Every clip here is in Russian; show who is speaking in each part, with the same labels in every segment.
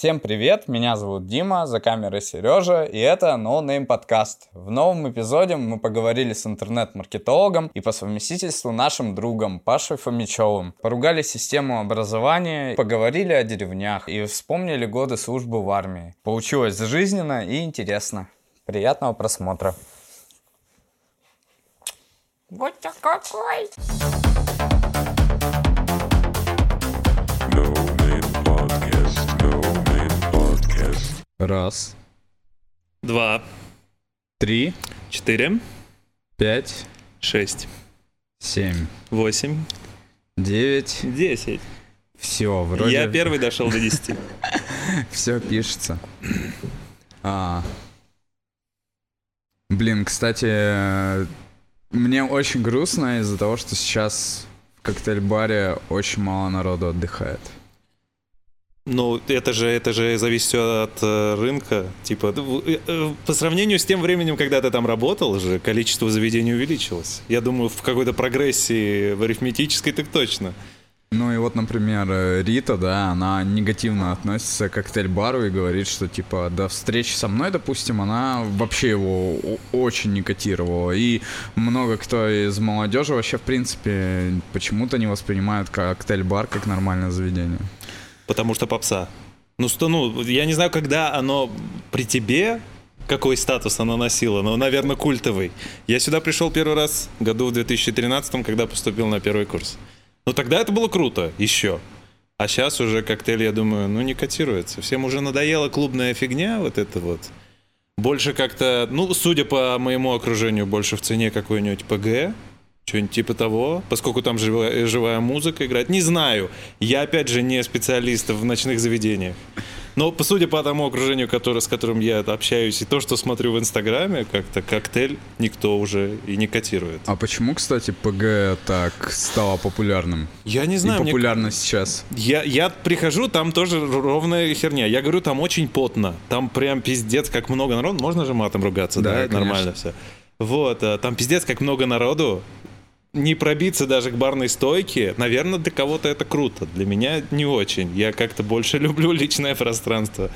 Speaker 1: Всем привет, меня зовут Дима, за камерой Сережа, и это No Name подкаст. В новом эпизоде мы поговорили с интернет-маркетологом и по совместительству нашим другом Пашей Фомичевым. Поругали систему образования, поговорили о деревнях и вспомнили годы службы в армии. Получилось жизненно и интересно. Приятного просмотра.
Speaker 2: Вот какой!
Speaker 1: Раз,
Speaker 3: Два,
Speaker 1: три,
Speaker 3: четыре,
Speaker 1: пять,
Speaker 3: шесть,
Speaker 1: семь,
Speaker 3: восемь,
Speaker 1: девять.
Speaker 3: десять.
Speaker 1: Все, вроде...
Speaker 3: Я первый дошел до десяти.
Speaker 1: Все пишется. А. Блин, кстати, мне очень грустно из-за того, что сейчас в коктейль-баре очень мало народу отдыхает.
Speaker 3: Ну, это же, это же зависит от э, рынка. Типа, э, э, по сравнению с тем временем, когда ты там работал, же количество заведений увеличилось. Я думаю, в какой-то прогрессии в арифметической так точно.
Speaker 1: Ну и вот, например, Рита, да, она негативно относится к коктейль-бару и говорит, что, типа, до встречи со мной, допустим, она вообще его очень не котировала. И много кто из молодежи вообще, в принципе, почему-то не воспринимают коктейль-бар как нормальное заведение.
Speaker 3: Потому что попса. Ну, что, ну, я не знаю, когда оно при тебе, какой статус оно носило, но, наверное, культовый. Я сюда пришел первый раз году в 2013, когда поступил на первый курс. Ну, тогда это было круто, еще. А сейчас уже коктейль, я думаю, ну, не котируется. Всем уже надоела клубная фигня, вот это вот. Больше как-то, ну, судя по моему окружению, больше в цене какой-нибудь ПГ, что-нибудь типа того, поскольку там живая, живая музыка играет. Не знаю. Я, опять же, не специалист в ночных заведениях. Но, по судя по тому окружению, который, с которым я общаюсь, и то, что смотрю в Инстаграме, как-то коктейль никто уже и не котирует.
Speaker 1: А почему, кстати, ПГ так стало популярным?
Speaker 3: Я не
Speaker 1: И
Speaker 3: знаю, мне
Speaker 1: популярно сейчас.
Speaker 3: Я, я прихожу, там тоже ровная херня. Я говорю, там очень потно. Там прям пиздец, как много народу. Можно же матом ругаться,
Speaker 1: Да,
Speaker 3: да? Нормально все. Вот, а, там пиздец, как много народу. Не пробиться даже к барной стойке, наверное, для кого-то это круто. Для меня не очень. Я как-то больше люблю личное пространство.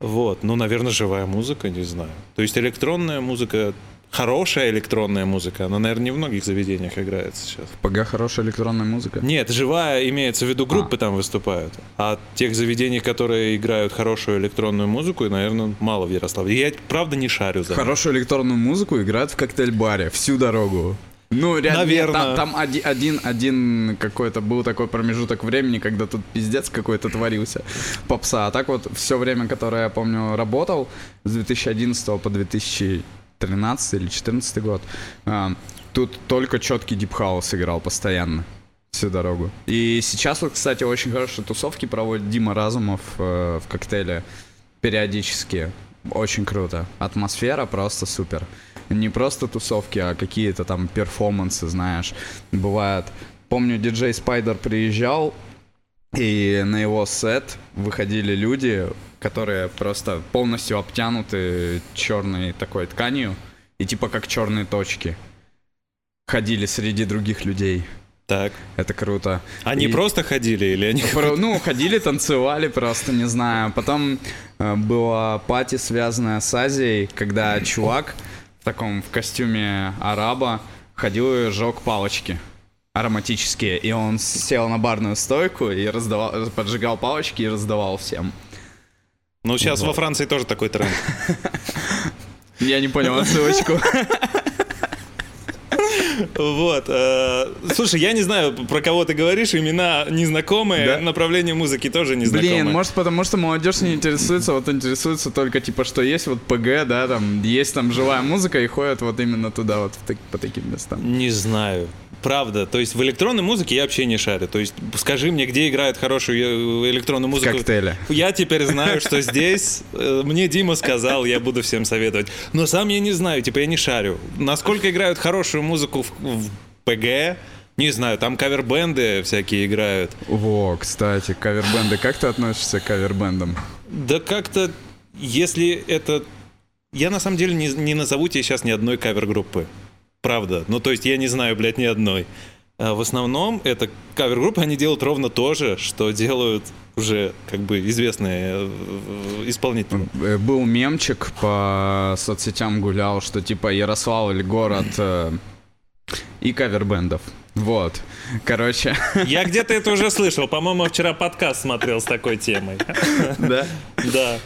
Speaker 3: Вот, ну, наверное, живая музыка, не знаю. То есть электронная музыка, хорошая электронная музыка, она, наверное, не в многих заведениях играет сейчас.
Speaker 1: ПГ хорошая электронная музыка.
Speaker 3: Нет, живая имеется в виду, группы там выступают. А тех заведений, которые играют хорошую электронную музыку, наверное, мало в Ярославле. Я, правда, не шарю за.
Speaker 1: Хорошую электронную музыку играют в коктейль-баре всю дорогу. Ну, реально, нет,
Speaker 3: Наверно.
Speaker 1: там, там оди- один, один какой-то был такой промежуток времени, когда тут пиздец какой-то творился. Попса. А так вот, все время, которое я помню, работал, с 2011 по 2013 или 2014 год, а, тут только четкий deep house играл постоянно всю дорогу. И сейчас вот, кстати, очень хорошие тусовки проводит Дима Разумов э, в коктейле периодически. Очень круто. Атмосфера просто супер. Не просто тусовки, а какие-то там перформансы, знаешь. Бывает. Помню, диджей Спайдер приезжал, и на его сет выходили люди, которые просто полностью обтянуты черной такой тканью, и типа как черные точки. Ходили среди других людей.
Speaker 3: Так.
Speaker 1: Это круто.
Speaker 3: Они
Speaker 1: И-
Speaker 3: просто ходили или они...
Speaker 1: Про- Ну, ходили, танцевали просто, не знаю. Потом э, была пати, связанная с Азией, когда чувак таком в костюме араба ходил и жег палочки ароматические. И он сел на барную стойку и раздавал, поджигал палочки и раздавал всем.
Speaker 3: Ну, сейчас во Франции тоже такой тренд.
Speaker 1: Я не понял отсылочку.
Speaker 3: Вот. э, Слушай, я не знаю, про кого ты говоришь, имена незнакомые,
Speaker 1: Да?
Speaker 3: направление музыки тоже незнакомое.
Speaker 1: Блин, может потому что молодежь не интересуется, вот интересуется только типа, что есть вот ПГ, да, там есть там живая музыка и ходят вот именно туда вот по таким местам.
Speaker 3: Не знаю. Правда. То есть в электронной музыке я вообще не шарю. То есть скажи мне, где играет хорошую э, электронную музыку.
Speaker 1: коктейле.
Speaker 3: Я теперь знаю, что здесь. э, Мне Дима сказал, я буду всем советовать. Но сам я не знаю, типа я не шарю. Насколько играют хорошую музыку в, ПГ, не знаю, там кавербенды всякие играют.
Speaker 1: Во, кстати, кавербенды. Как ты относишься к кавербендам?
Speaker 3: Да как-то, если это... Я на самом деле не, не назову тебе сейчас ни одной кавер-группы. Правда. Ну, то есть я не знаю, блядь, ни одной. А в основном это кавер-группы, они делают ровно то же, что делают уже как бы известные э, исполнители.
Speaker 1: Э, Был мемчик по соцсетям гулял, что типа Ярославль город э, и кавербендов. Вот. Короче,
Speaker 3: Я где-то это уже слышал. По-моему, вчера подкаст смотрел с такой темой.
Speaker 1: да.
Speaker 3: Да.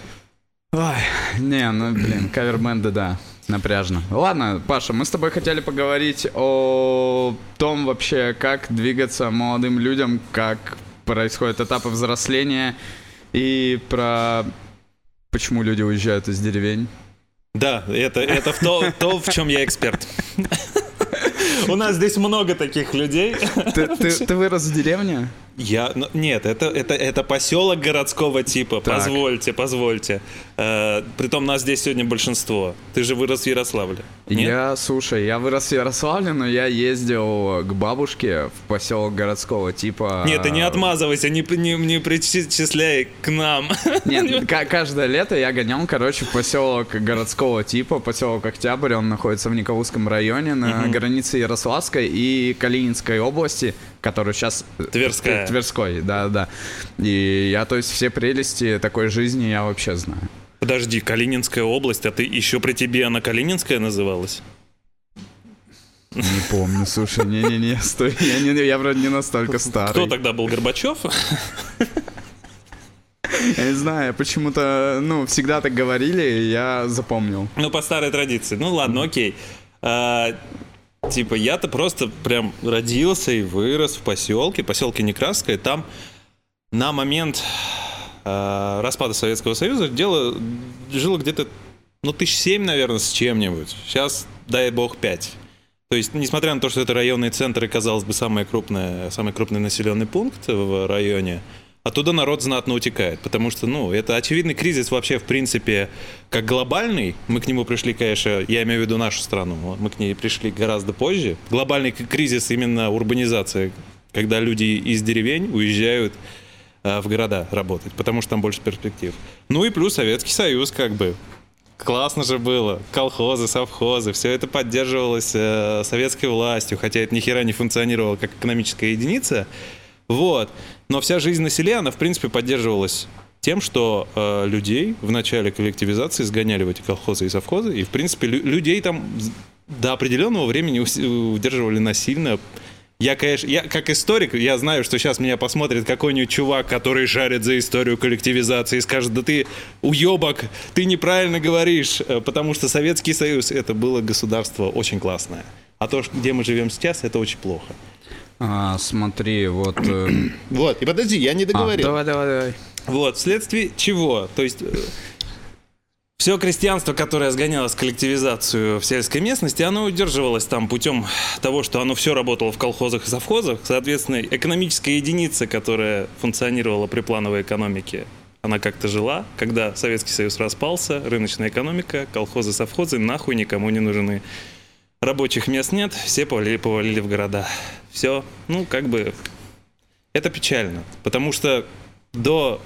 Speaker 1: Ой, не, ну блин, кавербенды, да, напряжно. Ладно, Паша, мы с тобой хотели поговорить о том вообще, как двигаться молодым людям, как происходят этапы взросления и про почему люди уезжают из деревень.
Speaker 3: Да, это, это в то, то, в чем я эксперт. У нас здесь много таких людей.
Speaker 1: Ты, вырос в деревне?
Speaker 3: Я, ну, нет, это, это, это поселок городского типа.
Speaker 1: Так.
Speaker 3: Позвольте, позвольте. Э, притом нас здесь сегодня большинство. Ты же вырос в Ярославле. Нет?
Speaker 1: Я, слушай, я вырос в Ярославле, но я ездил к бабушке в поселок городского типа.
Speaker 3: Нет, ты не отмазывайся, не, не, не причисляй к нам.
Speaker 1: Нет, ка- каждое лето я гонял, короче, в поселок городского типа, поселок Октябрь, он находится в Николаевском районе, на границе Ярославской и Калининской области, которая сейчас...
Speaker 3: Тверская.
Speaker 1: Тверской, да-да. И я, то есть, все прелести такой жизни я вообще знаю.
Speaker 3: Подожди, Калининская область, а ты еще при тебе она Калининская называлась?
Speaker 1: Не помню, слушай, не-не-не, стой, я, не, я вроде не настолько старый.
Speaker 3: Кто тогда был Горбачев?
Speaker 1: Я не знаю, почему-то, ну, всегда так говорили, и я запомнил.
Speaker 3: Ну, по старой традиции. Ну, ладно, окей. А, типа, я-то просто прям родился и вырос в поселке, поселке Некрасское. Там на момент а, распада Советского Союза дело жило где-то, ну, тысяч семь, наверное, с чем-нибудь. Сейчас, дай бог, пять. То есть, несмотря на то, что это районный центр и, казалось бы, самый крупный, самый крупный населенный пункт в районе, оттуда народ знатно утекает, потому что, ну, это очевидный кризис вообще, в принципе, как глобальный. Мы к нему пришли, конечно, я имею в виду нашу страну, мы к ней пришли гораздо позже. Глобальный кризис именно урбанизация, когда люди из деревень уезжают а, в города работать, потому что там больше перспектив. Ну и плюс Советский Союз, как бы, Классно же было. Колхозы, совхозы, все это поддерживалось э, советской властью, хотя это ни хера не функционировало как экономическая единица. Вот. Но вся жизнь на селе, она, в принципе, поддерживалась тем, что э, людей в начале коллективизации сгоняли в эти колхозы и совхозы, и, в принципе, лю- людей там до определенного времени удерживали насильно. Я, конечно, я как историк, я знаю, что сейчас меня посмотрит какой-нибудь чувак, который шарит за историю коллективизации и скажет, да ты уебок, ты неправильно говоришь, э, потому что Советский Союз это было государство очень классное. А то, где мы живем сейчас, это очень плохо.
Speaker 1: А, смотри, вот... э,
Speaker 3: Вот, и подожди, я не
Speaker 1: а, давай, давай, давай.
Speaker 3: Вот, вследствие чего? То есть все крестьянство, которое сгонялось в коллективизацию в сельской местности, оно удерживалось там путем того, что оно все работало в колхозах и совхозах. Соответственно, экономическая единица, которая функционировала при плановой экономике, она как-то жила. Когда Советский Союз распался, рыночная экономика, колхозы, совхозы нахуй никому не нужны. Рабочих мест нет, все повалили, повалили в города. Все, ну, как бы, это печально, потому что до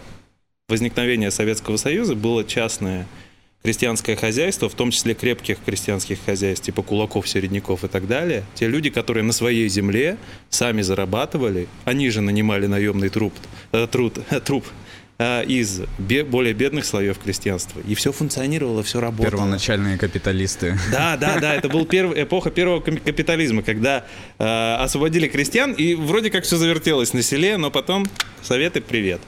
Speaker 3: возникновения Советского Союза было частное крестьянское хозяйство, в том числе крепких крестьянских хозяйств, типа кулаков, середняков и так далее. Те люди, которые на своей земле сами зарабатывали, они же нанимали наемный труд, э, труд, труп э, из бе- более бедных слоев крестьянства. И все функционировало, все работало.
Speaker 1: Первоначальные капиталисты.
Speaker 3: Да, да, да, это была эпоха первого капитализма, когда э, освободили крестьян, и вроде как все завертелось на селе, но потом советы привет.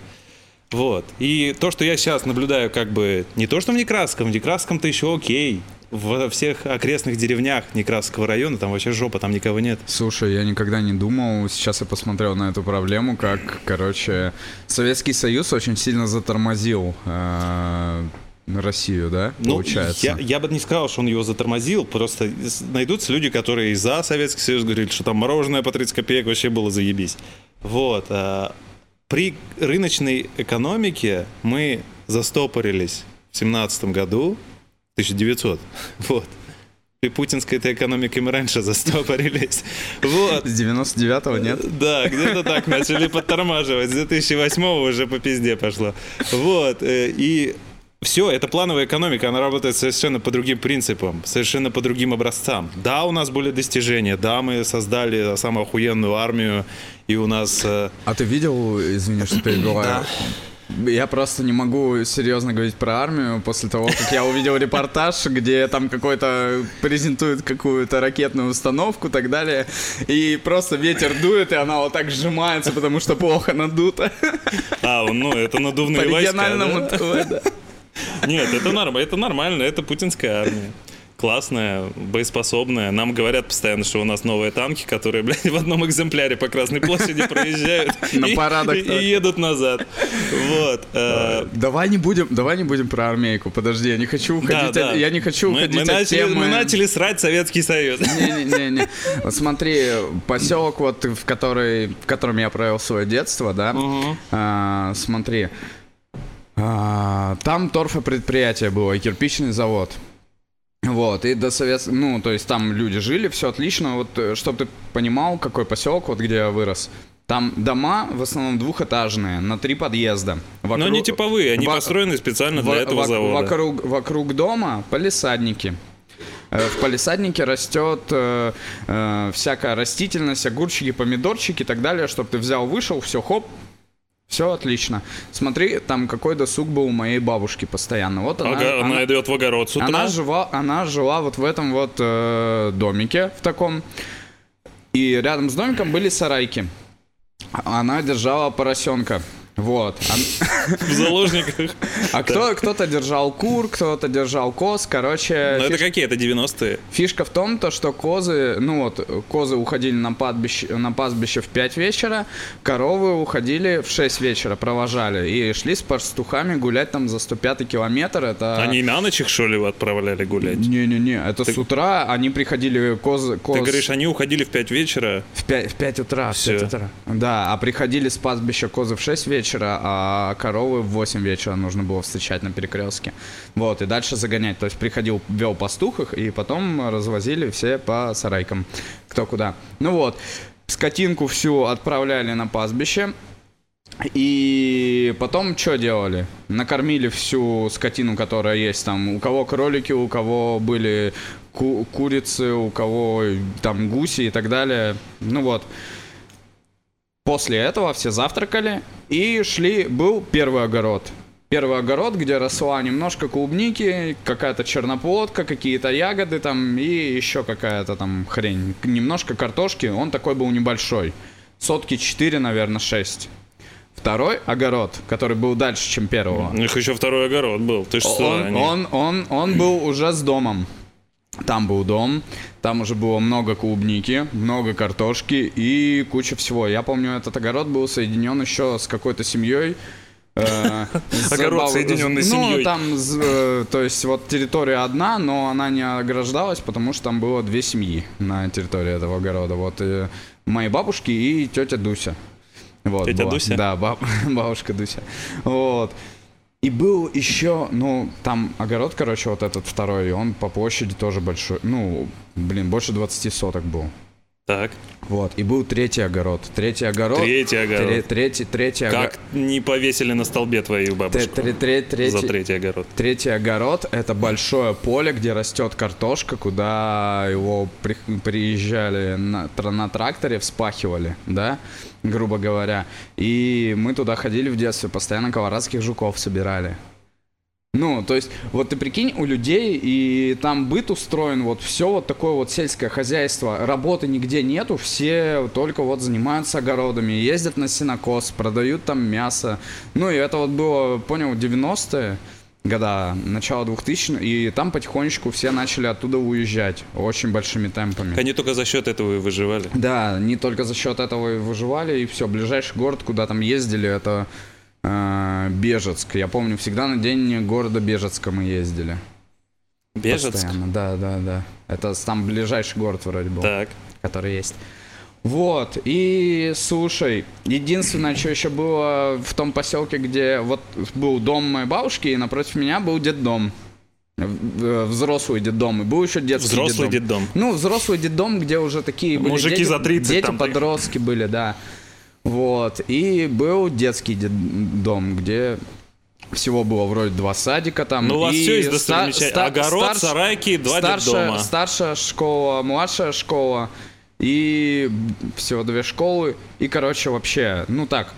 Speaker 3: Вот. И то, что я сейчас наблюдаю, как бы не то, что в Некрасском, в Некрасском-то еще окей. Во всех окрестных деревнях Некрасского района там вообще жопа, там никого нет.
Speaker 1: Слушай, я никогда не думал, сейчас я посмотрел на эту проблему, как, короче, Советский Союз очень сильно затормозил э, Россию, да, получается?
Speaker 3: Ну, Я, я бы не сказал, что он его затормозил, просто найдутся люди, которые за Советский Союз говорили, что там мороженое по 30 копеек вообще было заебись. Вот. а, При рыночной экономике мы застопорились в 17 году, 1900, вот. При путинской этой экономике мы раньше застопорились. Вот.
Speaker 1: С 99-го нет?
Speaker 3: Да, где-то так начали подтормаживать. С 2008 уже по пизде пошло. Вот. э, И все, это плановая экономика, она работает совершенно по другим принципам, совершенно по другим образцам. Да, у нас были достижения, да, мы создали самую охуенную армию, и у нас... э,
Speaker 1: А ты видел, извини, что перебиваю? Я просто не могу серьезно говорить про армию после того, как я увидел репортаж, где там какой-то презентует какую-то ракетную установку и так далее, и просто ветер дует, и она вот так сжимается, потому что плохо надута.
Speaker 3: А, ну, это
Speaker 1: По
Speaker 3: надувные войска,
Speaker 1: региональному
Speaker 3: да?
Speaker 1: ТВ, да.
Speaker 3: Нет, это нормально, это нормально, это путинская армия. Классная, боеспособная. Нам говорят постоянно, что у нас новые танки, которые, блядь, в одном экземпляре по Красной площади проезжают
Speaker 1: На
Speaker 3: и-
Speaker 1: парадах
Speaker 3: и, едут назад. Вот. э,
Speaker 1: Давай не будем, давай не будем про армейку. Подожди, я не хочу уходить.
Speaker 3: да,
Speaker 1: от-. Я не хочу уходить
Speaker 3: мы
Speaker 1: от
Speaker 3: начали,
Speaker 1: темы.
Speaker 3: мы начали срать Советский Союз.
Speaker 1: Не-не-не. Вот смотри, поселок, вот в который, в котором я провел свое детство, да. а, смотри. а, там торфопредприятие было, и кирпичный завод. Вот, и до совет... Ну, то есть там люди жили, все отлично. Вот, чтобы ты понимал, какой поселок, вот где я вырос. Там дома в основном двухэтажные, на три подъезда.
Speaker 3: Но
Speaker 1: Вокруг-
Speaker 3: они типовые, они
Speaker 1: во-
Speaker 3: построены специально для
Speaker 1: во-
Speaker 3: этого
Speaker 1: во-
Speaker 3: завода.
Speaker 1: Вокруг, вокруг дома палисадники. Э, В палисаднике растет э, э, всякая растительность, огурчики, помидорчики и так далее, чтобы ты взял, вышел, все, хоп, все отлично. Смотри, там какой досуг был у моей бабушки постоянно. Вот она,
Speaker 3: Ага, она
Speaker 1: она-
Speaker 3: идет в огород с утра.
Speaker 1: она жила, она жила вот в этом вот э, домике в таком. И рядом с домиком были сарайки. Она держала поросенка. Вот. А-
Speaker 3: в заложниках.
Speaker 1: А кто, кто-то держал кур, кто-то держал коз. Короче,
Speaker 3: Ну это какие? Это 90-е?
Speaker 1: фишка в том, то, что козы, ну вот, козы уходили на, падбище, на пастбище в 5 вечера, коровы уходили в 6 вечера, провожали. И шли с пастухами гулять там за 105 километр. Это...
Speaker 3: Они на ночь их, что ли, отправляли гулять?
Speaker 1: Не-не-не, это с утра они приходили козы... Коз...
Speaker 3: Ты говоришь, они уходили в 5 вечера?
Speaker 1: В 5, в 5 утра, в
Speaker 3: Всё.
Speaker 1: 5 утра. Да, а приходили с пастбища козы в 6 вечера, а коровы в 8 вечера нужно было встречать на перекрестке. Вот, и дальше загонять. То есть приходил, вел пастух их, и потом развозили все по сарайкам, кто куда. Ну вот, скотинку всю отправляли на пастбище, и потом что делали? Накормили всю скотину, которая есть там. У кого кролики, у кого были ку- курицы, у кого там гуси и так далее. Ну вот. После этого все завтракали и шли. Был первый огород. Первый огород, где росла немножко клубники, какая-то черноплодка, какие-то ягоды там и еще какая-то там хрень. Немножко картошки. Он такой был небольшой. Сотки 4, наверное, 6. Второй огород, который был дальше, чем первого.
Speaker 3: У них еще второй огород был. Ты что,
Speaker 1: Он,
Speaker 3: они-
Speaker 1: он, он, он был уже с домом. Там был дом, там уже было много клубники, много картошки и куча всего. Я помню, этот огород был соединен еще с какой-то семьей. э,
Speaker 3: Огород, соединенный с
Speaker 1: Ну,
Speaker 3: семьей.
Speaker 1: там, с, э, то есть, вот территория одна, но она не ограждалась, потому что там было две семьи на территории этого огорода. Вот э, мои бабушки и тетя Дуся. Вот,
Speaker 3: Тетя
Speaker 1: была.
Speaker 3: Дуся?
Speaker 1: Да, баб- бабушка Дуся. Вот. И был еще, ну, там огород, короче, вот этот второй, он по площади тоже большой. Ну, блин, больше 20 соток был.
Speaker 3: Так,
Speaker 1: Вот. И был третий огород. Третий огород.
Speaker 3: третий огород.
Speaker 1: Тре- Третий, третий огород.
Speaker 3: Как не повесили на столбе твою бабушку
Speaker 1: Тре- тре- тре-
Speaker 3: за
Speaker 1: Третий,
Speaker 3: огород?
Speaker 1: третий огород это большое поле, где растет картошка, куда его при- приезжали на, на тракторе, вспахивали, да, грубо говоря. И мы туда ходили в детстве, постоянно колорадских жуков собирали. Ну, то есть, вот ты прикинь, у людей и там быт устроен, вот все вот такое вот сельское хозяйство, работы нигде нету, все только вот занимаются огородами, ездят на сенокос, продают там мясо. Ну, и это вот было, понял, 90-е года, начало 2000 и там потихонечку все начали оттуда уезжать очень большими темпами.
Speaker 3: Они только за счет этого и выживали.
Speaker 1: Да, не только за счет этого и выживали, и все. Ближайший город, куда там ездили, это э, Бежецк. Я помню, всегда на день города Бежецка мы ездили.
Speaker 3: Бежецк?
Speaker 1: Постоянно, да, да, да. Это там ближайший город вроде был,
Speaker 3: Так.
Speaker 1: который есть. Вот, и слушай, единственное, что еще было в том поселке, где вот был дом моей бабушки, и напротив меня был детдом. В- э, Взрослый детдом. И был еще детский
Speaker 3: Взрослый
Speaker 1: детдом.
Speaker 3: детдом.
Speaker 1: Ну, взрослый детдом, где уже такие были
Speaker 3: Мужики
Speaker 1: дети,
Speaker 3: за 30
Speaker 1: дети
Speaker 3: там
Speaker 1: подростки были, да. Вот. И был детский детдом, где Всего было вроде два садика там.
Speaker 3: Ну, у вас
Speaker 1: и
Speaker 3: все есть
Speaker 1: ста- ста-
Speaker 3: Огород,
Speaker 1: старш-
Speaker 3: сарайки, два
Speaker 1: старшая,
Speaker 3: детдома.
Speaker 1: старшая школа, младшая школа и всего две школы. И, короче, вообще, ну так,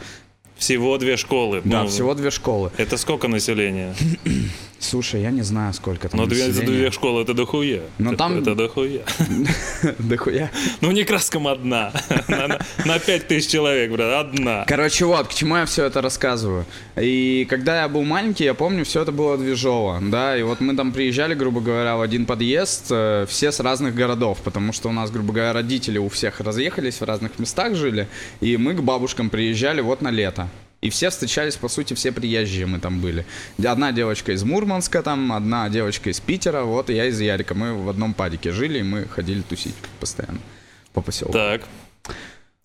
Speaker 3: Всего две школы.
Speaker 1: да,
Speaker 3: Ну,
Speaker 1: всего две школы.
Speaker 3: Это сколько населения?
Speaker 1: Слушай, я не знаю, сколько там
Speaker 3: Но две, две школы это дохуя.
Speaker 1: Но
Speaker 3: это,
Speaker 1: там-
Speaker 3: это дохуя.
Speaker 1: Дохуя.
Speaker 3: Ну, не краском одна. На- на- На пять тысяч человек, брат, одна.
Speaker 1: Короче, вот, к чему я все это рассказываю. И когда я был маленький, я помню, все это было движово, да, и вот мы там приезжали, грубо говоря, в один подъезд, э, все с разных городов, потому что у нас, грубо говоря, родители у всех разъехались, в разных местах жили, и мы к бабушкам приезжали вот на лето. И все встречались, по сути, все приезжие мы там были. Одна девочка из Мурманска там, одна девочка из Питера, вот, и я из Ярика. Мы в одном падике жили, и мы ходили тусить постоянно по поселку.
Speaker 3: Так.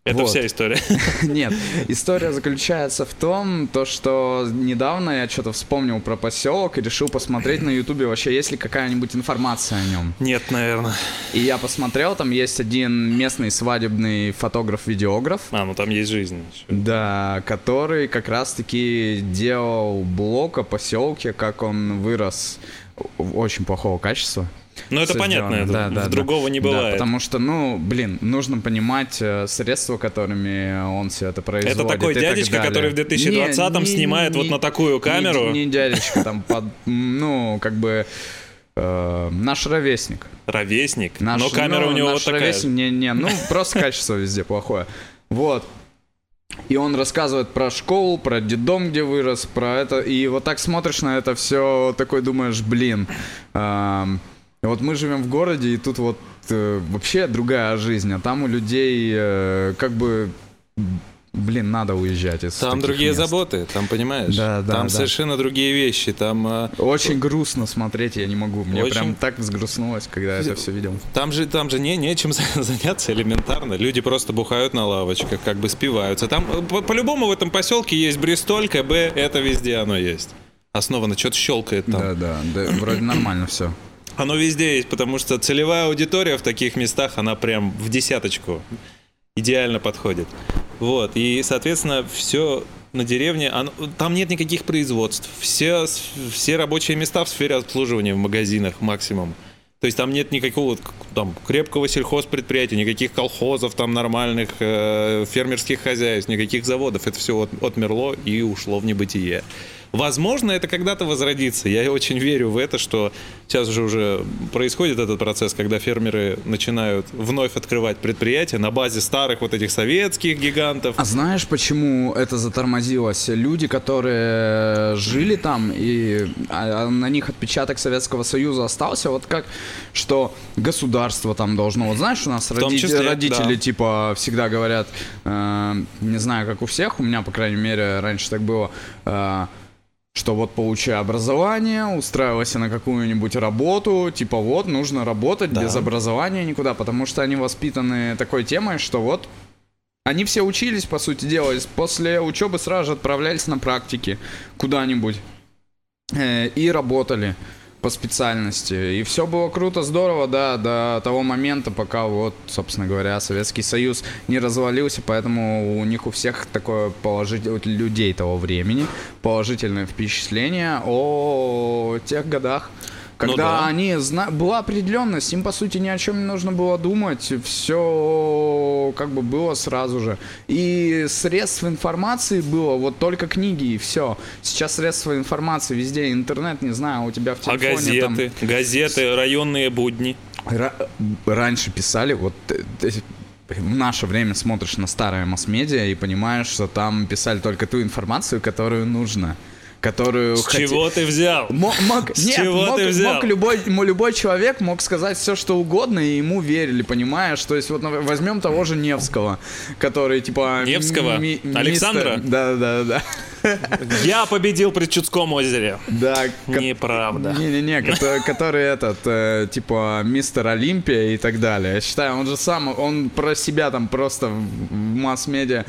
Speaker 3: Это
Speaker 1: Вот.
Speaker 3: вся история.
Speaker 1: Нет, история заключается в том, то, что недавно я что-то вспомнил про поселок и решил посмотреть на ютубе вообще, есть ли какая-нибудь информация о нем.
Speaker 3: Нет, наверное.
Speaker 1: И я посмотрел, там есть один местный свадебный фотограф-видеограф,
Speaker 3: А, ну там есть жизнь. еще.
Speaker 1: да, который как раз-таки делал блог о поселке, как он вырос очень плохого качества.
Speaker 3: Ну, это понятно, это
Speaker 1: Да, да, да.
Speaker 3: другого не
Speaker 1: Да,
Speaker 3: бывает.
Speaker 1: потому что, ну, блин, нужно понимать э, средства, которыми он все это производит.
Speaker 3: Это такой
Speaker 1: так
Speaker 3: дядечка,
Speaker 1: далее.
Speaker 3: который в 2020-м
Speaker 1: Не, не,
Speaker 3: снимает
Speaker 1: не,
Speaker 3: вот на такую
Speaker 1: не-
Speaker 3: камеру.
Speaker 1: Не, дядечка, там, под, ну, как бы, э, наш ровесник.
Speaker 3: Ровесник.
Speaker 1: Наш,
Speaker 3: но камера
Speaker 1: ну,
Speaker 3: у него
Speaker 1: наш
Speaker 3: вот такая.
Speaker 1: ровесник, не, не, ну, просто качество везде плохое. Вот. И он рассказывает про школу, про детдом, где вырос, про это. И вот так смотришь на это все, такой думаешь, блин. эм, вот мы живем в городе, и тут вот э, вообще другая жизнь, а там у людей э, как бы, блин, надо уезжать из
Speaker 3: Там другие
Speaker 1: мест.
Speaker 3: заботы, там понимаешь?
Speaker 1: Да, да,
Speaker 3: Там
Speaker 1: да.
Speaker 3: совершенно другие вещи. Там, а,
Speaker 1: Очень грустно смотреть, я не могу. Мне
Speaker 3: Очень-
Speaker 1: прям так взгрустнулось, когда это все видел.
Speaker 3: там же, там же не, нечем заняться элементарно. Люди просто бухают на лавочках, как бы спиваются. Там э, по- по-любому в этом поселке есть Бристоль, КБ, это везде оно есть. Основано, что-то щелкает там.
Speaker 1: Да, да, да, вроде нормально все.
Speaker 3: Оно везде есть, потому что целевая аудитория в таких местах, она прям в десяточку идеально подходит. Вот, и, соответственно, все на деревне, оно- там нет никаких производств. Все, все рабочие места в сфере обслуживания в магазинах максимум. То есть там нет никакого там, крепкого сельхозпредприятия, никаких колхозов там нормальных, э, фермерских хозяйств, никаких заводов. Это все от, отмерло и ушло в небытие. Возможно, это когда-то возродится. Я очень верю в это, что сейчас же уже происходит этот процесс, когда фермеры начинают вновь открывать предприятия на базе старых вот этих советских гигантов.
Speaker 1: А знаешь, почему это затормозилось? Люди, которые жили там, и а, а на них отпечаток Советского Союза остался, вот как, что государство там должно... Вот знаешь, у нас роди-
Speaker 3: числе,
Speaker 1: родители,
Speaker 3: да.
Speaker 1: типа, всегда говорят, э, не знаю, как у всех, у меня, по крайней мере, раньше так было, э, что вот получай образование, устраивайся на какую-нибудь работу, типа вот нужно работать
Speaker 3: Да.
Speaker 1: без образования никуда, потому что они воспитаны такой темой, что вот они все учились, по сути дела, и после учебы сразу же отправлялись на практики куда-нибудь э, и работали по специальности. И все было круто, здорово, да, до того момента, пока вот, собственно говоря, Советский Союз не развалился, поэтому у них у всех такое положительное, людей того времени, положительное впечатление о тех годах. Когда
Speaker 3: Ну да.
Speaker 1: они зна... была определенность, им по сути ни о чем не нужно было думать, все как бы было сразу же. И средств информации было вот только книги и все. Сейчас средства информации везде, интернет, не знаю, у тебя в
Speaker 3: А
Speaker 1: телефоне там...
Speaker 3: газеты, газеты, районные будни.
Speaker 1: Ра- раньше писали, вот э, э, в наше время смотришь на старое масс-медиа и понимаешь, что там писали только ту информацию, которую нужно. Которую
Speaker 3: С
Speaker 1: хоте-
Speaker 3: чего ты взял?
Speaker 1: Мо- Мог,
Speaker 3: С
Speaker 1: нет,
Speaker 3: чего
Speaker 1: мог,
Speaker 3: ты взял?
Speaker 1: мог любой, любой человек мог сказать все, что угодно, и ему верили, понимаешь? То есть вот например, возьмем того же Невского, который типа...
Speaker 3: Невского?
Speaker 1: ми- ми-
Speaker 3: Александра?
Speaker 1: мистер- Да, да, да.
Speaker 3: Я победил при Чудском озере.
Speaker 1: Да,
Speaker 3: Неправда.
Speaker 1: Не-не-не, кото- который этот, э, типа, мистер Олимпия и так далее. Я считаю, он же сам, он про себя там просто в в масс-медиа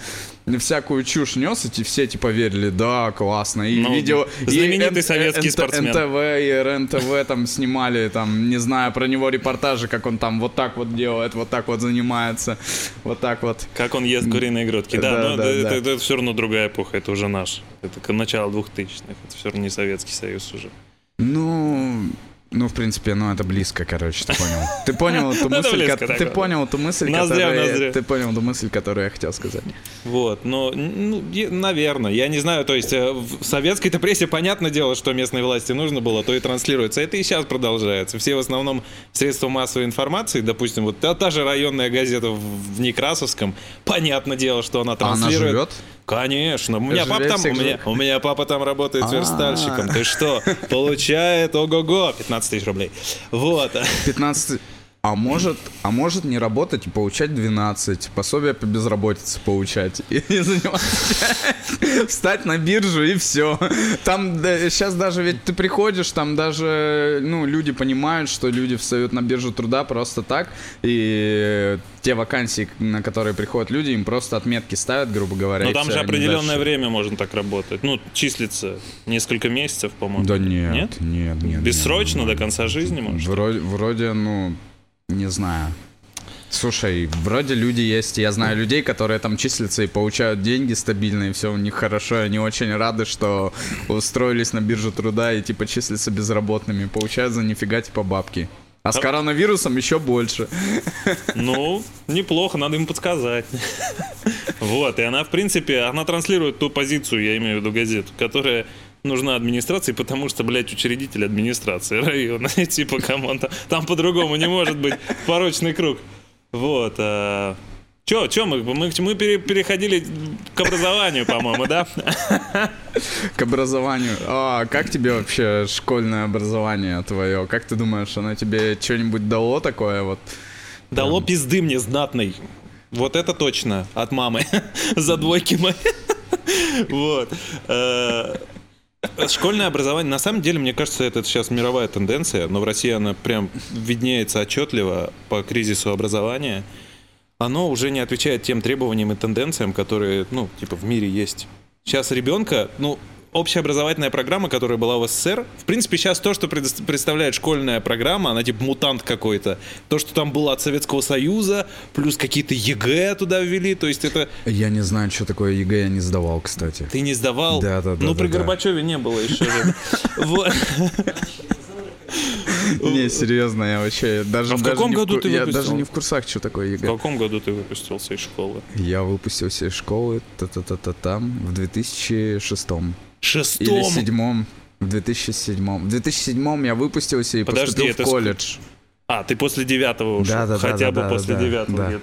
Speaker 1: всякую чушь нес, и все типа верили, да, классно. И
Speaker 3: Ну,
Speaker 1: видео... и
Speaker 3: знаменитый
Speaker 1: Н-
Speaker 3: советский спортсмен.
Speaker 1: НТВ и РНТВ там снимали, там, не знаю, про него репортажи, как он там вот так вот делает, вот так вот занимается, вот так вот.
Speaker 3: Как он ест куриные грудки. Да,
Speaker 1: Да,
Speaker 3: но
Speaker 1: да,
Speaker 3: это,
Speaker 1: да.
Speaker 3: это все равно другая эпоха, это уже наш. Это начало 2000-х, это все равно не Советский Союз уже.
Speaker 1: Ну, ну, в принципе, ну, это близко, короче, ты понял. Ты понял ту
Speaker 3: это
Speaker 1: мысль, ты понял ту мысль, которую... Ты понял ту мысль, которую я хотел сказать.
Speaker 3: Вот, но, ну, наверное, я не знаю, то есть э, в советской-то прессе понятное дело, что местной власти нужно было, то и транслируется. Это и сейчас продолжается. Все в основном средства массовой информации, допустим, вот та, та же районная газета в, Некрасовском, понятное дело, что она
Speaker 1: А она
Speaker 3: транслирует.
Speaker 1: живет?
Speaker 3: Конечно, у меня, папа там, у, меня, у меня папа там работает
Speaker 1: А.
Speaker 3: верстальщиком. Ты что? Получает, ого-го, 15 тысяч рублей. Вот.
Speaker 1: 15... А может, а может не работать и получать 12, пособие по безработице получать и, и заниматься, встать на биржу и все. Там сейчас даже ведь ты приходишь, там даже ну люди понимают, что люди встают на биржу труда просто так и те вакансии, на которые приходят люди, им просто отметки ставят, грубо говоря.
Speaker 3: Но
Speaker 1: и
Speaker 3: там же определенное время можно так работать. Ну, числится несколько месяцев, по-моему.
Speaker 1: Да нет, нет, нет.
Speaker 3: Бессрочно
Speaker 1: нет.
Speaker 3: до конца жизни, может?
Speaker 1: Вроде, вроде, ну, не знаю. Слушай, вроде люди есть, я знаю людей, которые там числятся и получают деньги стабильно, и все у них хорошо, они очень рады, что устроились на биржу труда и типа числятся безработными, получают за нифига типа бабки. А с коронавирусом еще больше.
Speaker 3: Ну, неплохо, надо им подсказать. Вот, и она, в принципе, она транслирует ту позицию, я имею в виду газету, которая нужна администрации, потому что, блядь, учредитель администрации района. Типа, come on, там, там по-другому не может быть порочный круг. Вот. а, Чё, чё мы, мы, мы пере- переходили к образованию, по-моему, да?
Speaker 1: К образованию. А как тебе вообще школьное образование твое? Как ты думаешь, оно тебе что-нибудь дало такое вот?
Speaker 3: Дало пизды мне знатной. Вот это точно. От мамы. За двойки мои. Вот. Школьное образование, на самом деле, мне кажется, это сейчас мировая тенденция, но в России она прям виднеется отчетливо по кризису образования. Оно уже не отвечает тем требованиям и тенденциям, которые, ну, типа, в мире есть. Сейчас ребенка, ну, общеобразовательная программа, которая была в СССР, в принципе, сейчас то, что представляет школьная программа, она типа мутант какой-то. То, что там было от Советского Союза, плюс какие-то ЕГЭ туда ввели, то есть это
Speaker 1: Я не знаю, что такое ЕГЭ, я не сдавал, кстати.
Speaker 3: ты не сдавал.
Speaker 1: Да, да, да,
Speaker 3: Ну,
Speaker 1: да,
Speaker 3: при
Speaker 1: да.
Speaker 3: Горбачеве не было еще.
Speaker 1: Не, серьезно, я вообще даже,
Speaker 3: А в
Speaker 1: даже
Speaker 3: каком
Speaker 1: не в
Speaker 3: году
Speaker 1: ку-
Speaker 3: ты
Speaker 1: я
Speaker 3: выпустил?
Speaker 1: даже не в курсах, что такое
Speaker 3: В
Speaker 1: ЕГЭ.
Speaker 3: каком году ты выпустился из школы?
Speaker 1: Я выпустился из школы та-та-та-та там в 2006 или
Speaker 3: Шестом.
Speaker 1: седьмом. В 2007. В 2007 я выпустился и
Speaker 3: Подожди,
Speaker 1: поступил в
Speaker 3: ск-
Speaker 1: колледж.
Speaker 3: А, ты после девятого ушел.
Speaker 1: Да, да, да,
Speaker 3: Хотя
Speaker 1: да,
Speaker 3: бы
Speaker 1: да,
Speaker 3: после
Speaker 1: да,
Speaker 3: девятого.
Speaker 1: да.
Speaker 3: нет.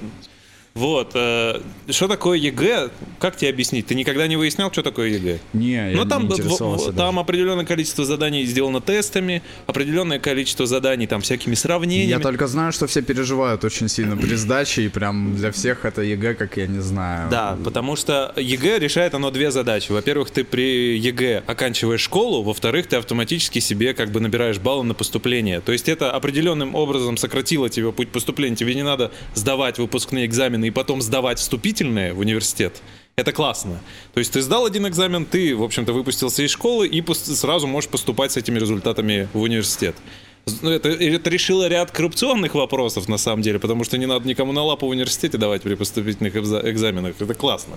Speaker 3: Вот. э, Что такое ЕГЭ? Как тебе объяснить? Ты никогда не выяснял, что такое ЕГЭ?
Speaker 1: Не, я
Speaker 3: Ну, там,
Speaker 1: не интересовался
Speaker 3: в- там определенное количество заданий сделано тестами, определенное количество заданий там всякими
Speaker 1: Я
Speaker 3: сравнениями.
Speaker 1: только знаю, что все переживают очень сильно при сдаче, и прям для всех это ЕГЭ, как я не знаю.
Speaker 3: Да, потому что ЕГЭ решает оно две задачи. Во-первых, ты при ЕГЭ оканчиваешь школу, во-вторых, ты автоматически себе как бы набираешь баллы на поступление. То есть это определенным образом сократило тебе путь поступления. Тебе не надо сдавать выпускные экзамены и потом сдавать вступительные в университет. Это классно. То есть ты сдал один экзамен, ты, в общем-то, выпустился из школы и сразу можешь поступать с этими результатами в университет. Ну, Это, это решило ряд коррупционных вопросов, на самом деле, потому что не надо никому на лапу в университете давать при поступительных экза- экзаменах. Это классно.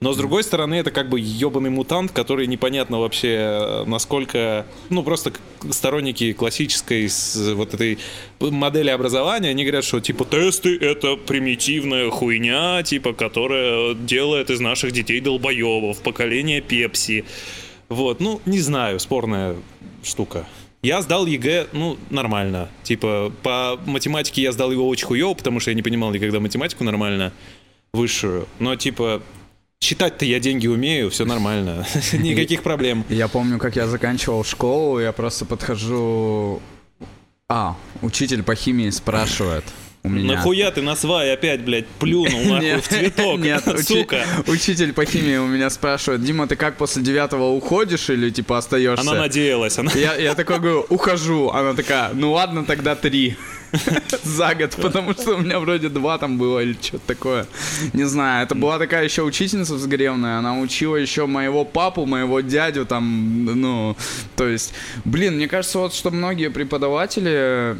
Speaker 3: Но, с другой стороны, это как бы ебаный мутант, который непонятно вообще, э, насколько... Ну, просто сторонники классической вот этой модели образования, они говорят, что, типа, тесты — это примитивная хуйня, типа, которая делает из наших детей долбоебов, поколение пепси. Вот, ну, не знаю, спорная штука. Я сдал ЕГЭ, ну, нормально. Типа, по математике я сдал его очень хуёво, потому что я не понимал никогда математику нормально, высшую. Но, типа, считать-то я деньги умею, все нормально. Никаких проблем.
Speaker 1: Я помню, как я заканчивал школу, я просто подхожу... А, учитель по химии спрашивает. у меня.
Speaker 3: Нахуя ты на свай опять, блядь, плюнул нахуй в цветок,
Speaker 1: Нет,
Speaker 3: сука.
Speaker 1: учитель по химии у меня спрашивает, Дима, ты как после девятого уходишь или типа остаешься?
Speaker 3: Она надеялась, она...
Speaker 1: Я, я такой говорю, ухожу. Она такая, ну ладно, тогда три. За год, потому что у меня вроде два там было или что-то такое. Не знаю, это была такая еще учительница взгревная, она учила еще моего папу, моего дядю там, ну, то есть, блин, мне кажется, вот что многие преподаватели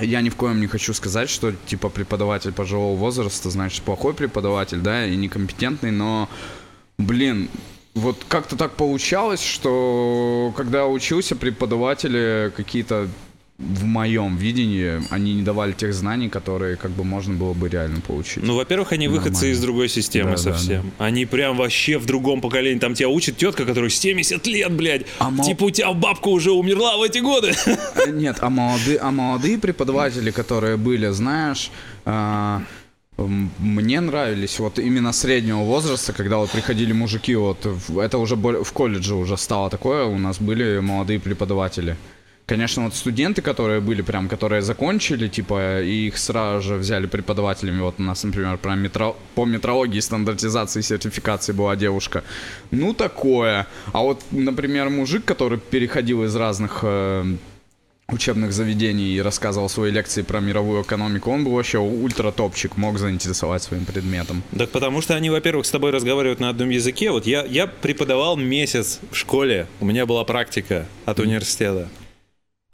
Speaker 1: я ни в коем не хочу сказать, что типа преподаватель пожилого возраста, значит, плохой преподаватель, да, и некомпетентный, но, блин, вот как-то так получалось, что когда учился, преподаватели какие-то в моем видении, они не давали тех знаний, которые как бы можно было бы реально получить.
Speaker 3: Ну, во-первых, они выходцы
Speaker 1: Нормально.
Speaker 3: из другой системы
Speaker 1: Да, да,
Speaker 3: совсем. Они прям вообще в другом поколении. Там тебя учит тетка, которой 70 лет, блядь.
Speaker 1: А мол-
Speaker 3: Типа у тебя бабка уже умерла в эти годы.
Speaker 1: Э, Нет, а молодые, а молодые преподаватели, которые были, знаешь, м, мне нравились вот именно среднего возраста, когда вот приходили мужики, вот это уже в колледже уже стало такое, у нас были молодые преподаватели. Конечно, вот студенты, которые были прям, которые закончили, типа, и их сразу же взяли преподавателями. Вот у нас, например, про метро, по метрологии, стандартизации сертификации была девушка. Ну, такое. А вот, например, мужик, который переходил из разных э, учебных заведений и рассказывал свои лекции про мировую экономику, он был вообще ультра-топчик, мог заинтересовать своим предметом.
Speaker 3: Так потому что они, во-первых, с тобой разговаривают на одном языке. Вот я, я преподавал месяц в школе, у меня была практика от университета.